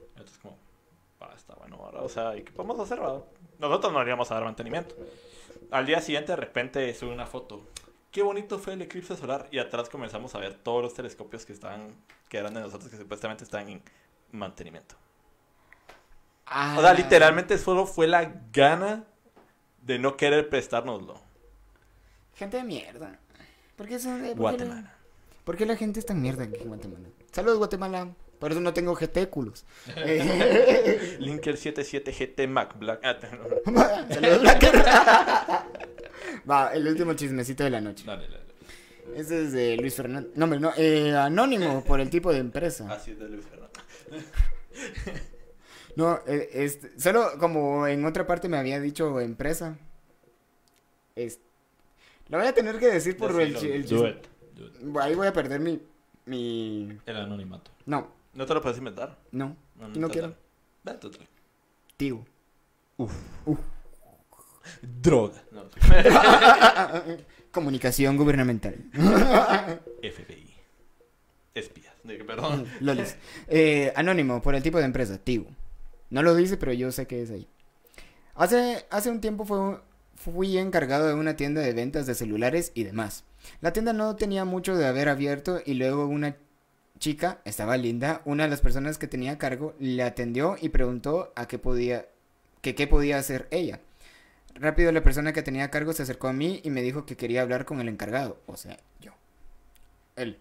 Entonces como, "Va, está bueno, ahora, o sea, ¿y qué podemos hacer? Nosotros no haríamos a dar mantenimiento. Al día siguiente de repente sube una foto. qué bonito fue el eclipse solar. Y atrás comenzamos a ver todos los telescopios que estaban, que eran de nosotros, que supuestamente están en mantenimiento. O sea, Ah. literalmente solo fue la gana de no querer prestárnoslo. Gente de mierda. ¿Por qué, eso- por qué la- Guatemala. ¿Por qué la gente es tan mierda aquí en Guatemala? Saludos, Guatemala. Por eso no tengo GT-culos. Eh, Linker 77 GT Mac Black. Ah. Saludos, Blacker. Va, el último chismecito de la noche. Dale, dale. Ese es de Luis Fernando. No, hombre, no. eh, anónimo por el tipo de empresa. Así es de Luis Fernando. No, eh, este, solo como en otra parte me había dicho empresa. Es, lo voy a tener que decir por el, chi- el Do chisme. it. Do it. Ahí voy a perder mi, mi... El anonimato. No, No te lo puedes inventar. no, No, no quiero. Dale, tú, tú. Tío. Droga. No, Comunicación gubernamental. FBI. Espías. Perdón. Lolis. Eh, anónimo, por el tipo de empresa, Tigo. No lo dice, pero yo sé que es ahí. Hace, hace un tiempo fue, fui encargado de una tienda de ventas de celulares y demás. La tienda no tenía mucho de haber abierto y luego una chica, estaba linda, una de las personas que tenía a cargo, le atendió y preguntó a qué podía, que qué podía hacer ella. Rápido la persona que tenía a cargo se acercó a mí y me dijo que quería hablar con el encargado, o sea, yo. Él.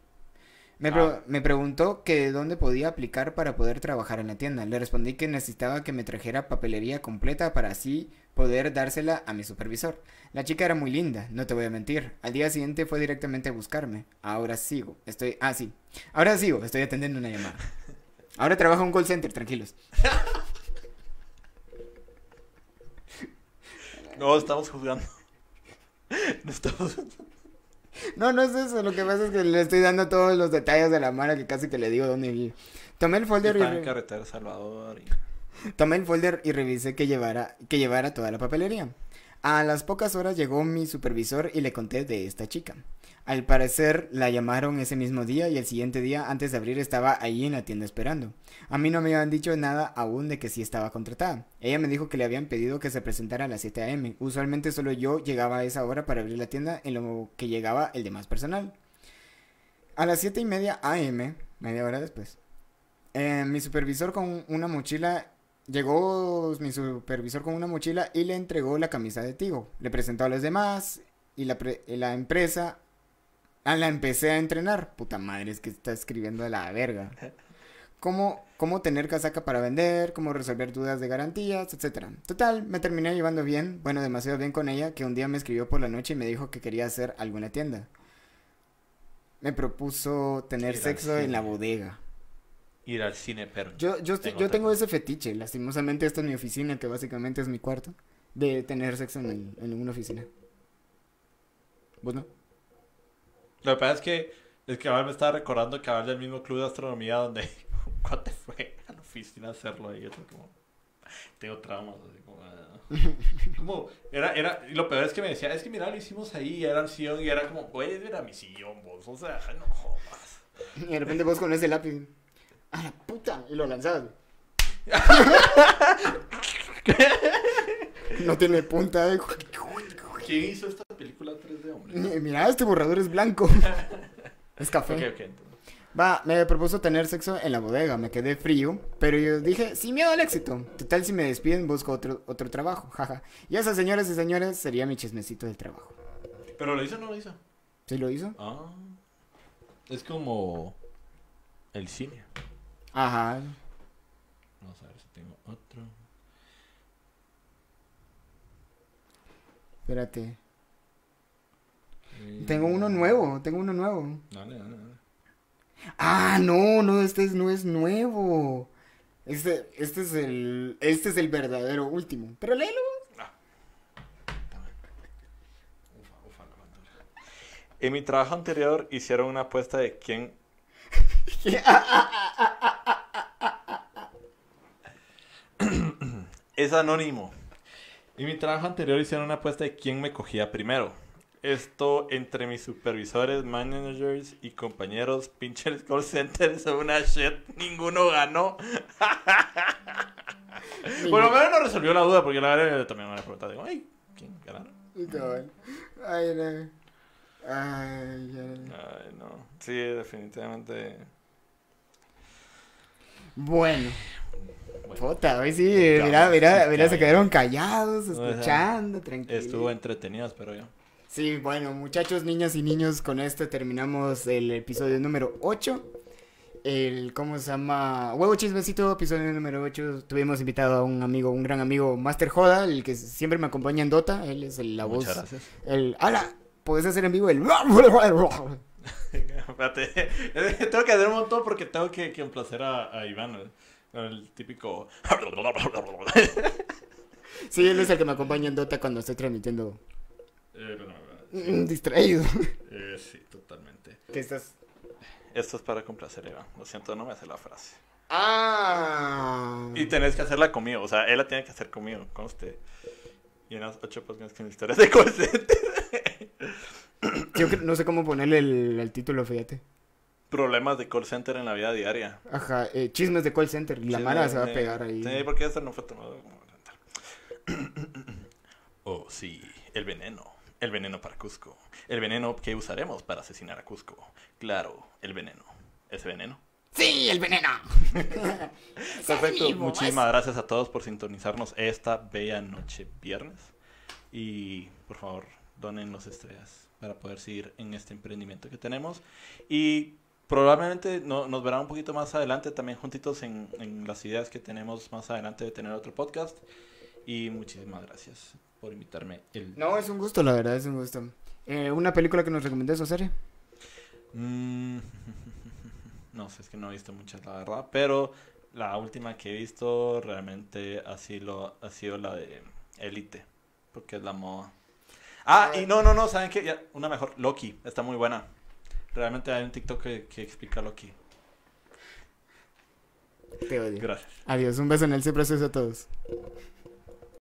Me, pre- Ah. me preguntó que dónde podía aplicar para poder trabajar en la tienda. Le respondí que necesitaba que me trajera papelería completa para así poder dársela a mi supervisor. La chica era muy linda, no te voy a mentir. Al día siguiente fue directamente a buscarme. Ahora sigo. Estoy... Ah, sí. Ahora sigo. Estoy atendiendo una llamada. Ahora trabajo en un call center, tranquilos. No, estamos juzgando. No estamos. No, no es eso. Lo que pasa es que le estoy dando todos los detalles de la mara que casi que le digo dónde vive. Tomé el folder y... Está en re- carretera Salvador. y- Tomé el folder y revisé que llevara, que llevara toda la papelería. A las pocas horas llegó mi supervisor y le conté de esta chica. Al parecer la llamaron ese mismo día y el siguiente día antes de abrir estaba ahí en la tienda esperando. A mí no me habían dicho nada aún de que sí estaba contratada. Ella me dijo que le habían pedido que se presentara a las 7 a.m. Usualmente solo yo llegaba a esa hora para abrir la tienda en lo que llegaba el demás personal. A las 7 y media a.m., media hora después, eh, mi supervisor con una mochila Llegó mi supervisor con una mochila y le entregó la camisa de Tigo. Le presentó a los demás y la, pre- y la empresa... Ah, la empecé a entrenar. Puta madre, es que está escribiendo de la verga. Cómo, cómo tener casaca para vender, cómo resolver dudas de garantías, etcétera. Total, me terminé llevando bien, bueno, demasiado bien con ella, que un día me escribió por la noche y me dijo que quería hacer la tienda. Me propuso tener sexo en la bodega. Ir al cine, pero. Yo, yo, Tengo yo tengo ese fetiche, lastimosamente esta es mi oficina, que básicamente es mi cuarto, de tener sexo en, el- en una oficina. ¿Vos no? Lo que pasa es que. Es que ahora me estaba recordando que había del mismo club de astronomía donde. un cuate fue a la oficina a hacerlo y yo como. Tengo traumas, así como. ah. como era, era, y lo peor es que me decía, es que mira, lo hicimos ahí, era el sillón, y era como, güey, era mi sillón, vos, o sea, no jodas. Y de repente vos con ese lápiz, ¡a la puta! Y lo lanzabas. no tiene punta, eh. ¿Quién hizo esta película 3D, hombre? Mira, este borrador es blanco. Es café. Ok, ok, entonces. Va, me propuso tener sexo en la bodega, me quedé frío, pero yo dije, sin miedo al éxito. Total, si me despiden, busco otro, otro trabajo, jaja. Y esas señoras y señores sería mi chismecito del trabajo. ¿Pero lo hizo o no lo hizo? ¿Sí lo hizo? Ah. Es como. El cine. Ajá. Vamos a ver si tengo otro. Espérate. Eh, Tengo uno nuevo, tengo uno nuevo. Dale, dale, dale. Ah, no, no, este es- no es nuevo. Este, este es el, este es el verdadero último. Pero léelo. Ufa, ufa, la bandura. En mi trabajo anterior hicieron una apuesta de quién. Es anónimo. En mi trabajo anterior hicieron una apuesta de quién me cogía primero. Esto entre mis supervisores, managers y compañeros, pinches call centers una shit. Ninguno ganó. Por lo menos no resolvió la duda porque la verdad también me la pregunta. Digo, ay, ¿quién ganaron? Ay, no. Ay, no. Sí, definitivamente. Bueno, Bueno, puta, hoy sí, mira, mira, sí, mira, se quedaron callados, O sea, escuchando, tranquilos. estuvo entretenido, espero yo. Sí, bueno, muchachos, niñas y niños, con esto terminamos el episodio número 8. El, ¿cómo se llama? Huevo Chismecito, episodio número 8. Tuvimos invitado a un amigo, un gran amigo, Master Joda, el que siempre me acompaña en Dota. Él es el, la voz. Muchas gracias. El, ¡Hala! ¿Puedes hacer en vivo el. Espérate, tengo que hacer un montón porque tengo que, que complacer a, a Iván. el típico. Sí, él es el que me acompaña en Dota cuando estoy transmitiendo. Eh, bueno, Mm, Distraído. eh, sí, totalmente. ¿Qué estás? Esto es para complacer a Iván. Lo siento, no me hace la frase. ¡Ah! Y tenés que hacerla conmigo. O sea, él la tiene que hacer conmigo, con usted. Y en las ocho podcasts con historias de call center. Yo no sé cómo ponerle el, el título, fíjate. Problemas de call center en la vida diaria. Ajá, eh, chismes de call center. La Sí, Mara se va a pegar ahí. Sí, porque esto no fue tomado como. Oh, sí, el veneno. El veneno para Cusco. El veneno que usaremos para asesinar a Cusco. Claro, el veneno. ¿Ese veneno? ¡Sí, el veneno! Perfecto. Muchísimas gracias a todos por sintonizarnos esta bella noche viernes. Y por favor, donen las estrellas para poder seguir en este emprendimiento que tenemos. Y probablemente no- nos verán un poquito más adelante también juntitos en, en las ideas que tenemos más adelante de tener otro podcast. Y muchísimas gracias por invitarme. El... No, es un gusto, la verdad, es un gusto. Eh, ¿Una película que nos recomendés o serie? Mm, no sé, es que no he visto muchas, la verdad. Pero la última que he visto realmente así lo, ha sido la de Elite. Porque es la moda. Ah, y no, no, no, ¿saben qué? Ya, una mejor. Loki, está muy buena. Realmente hay un TikTok que, que explica Loki. Te odio. Gracias. Adiós, un beso en el cielo a todos.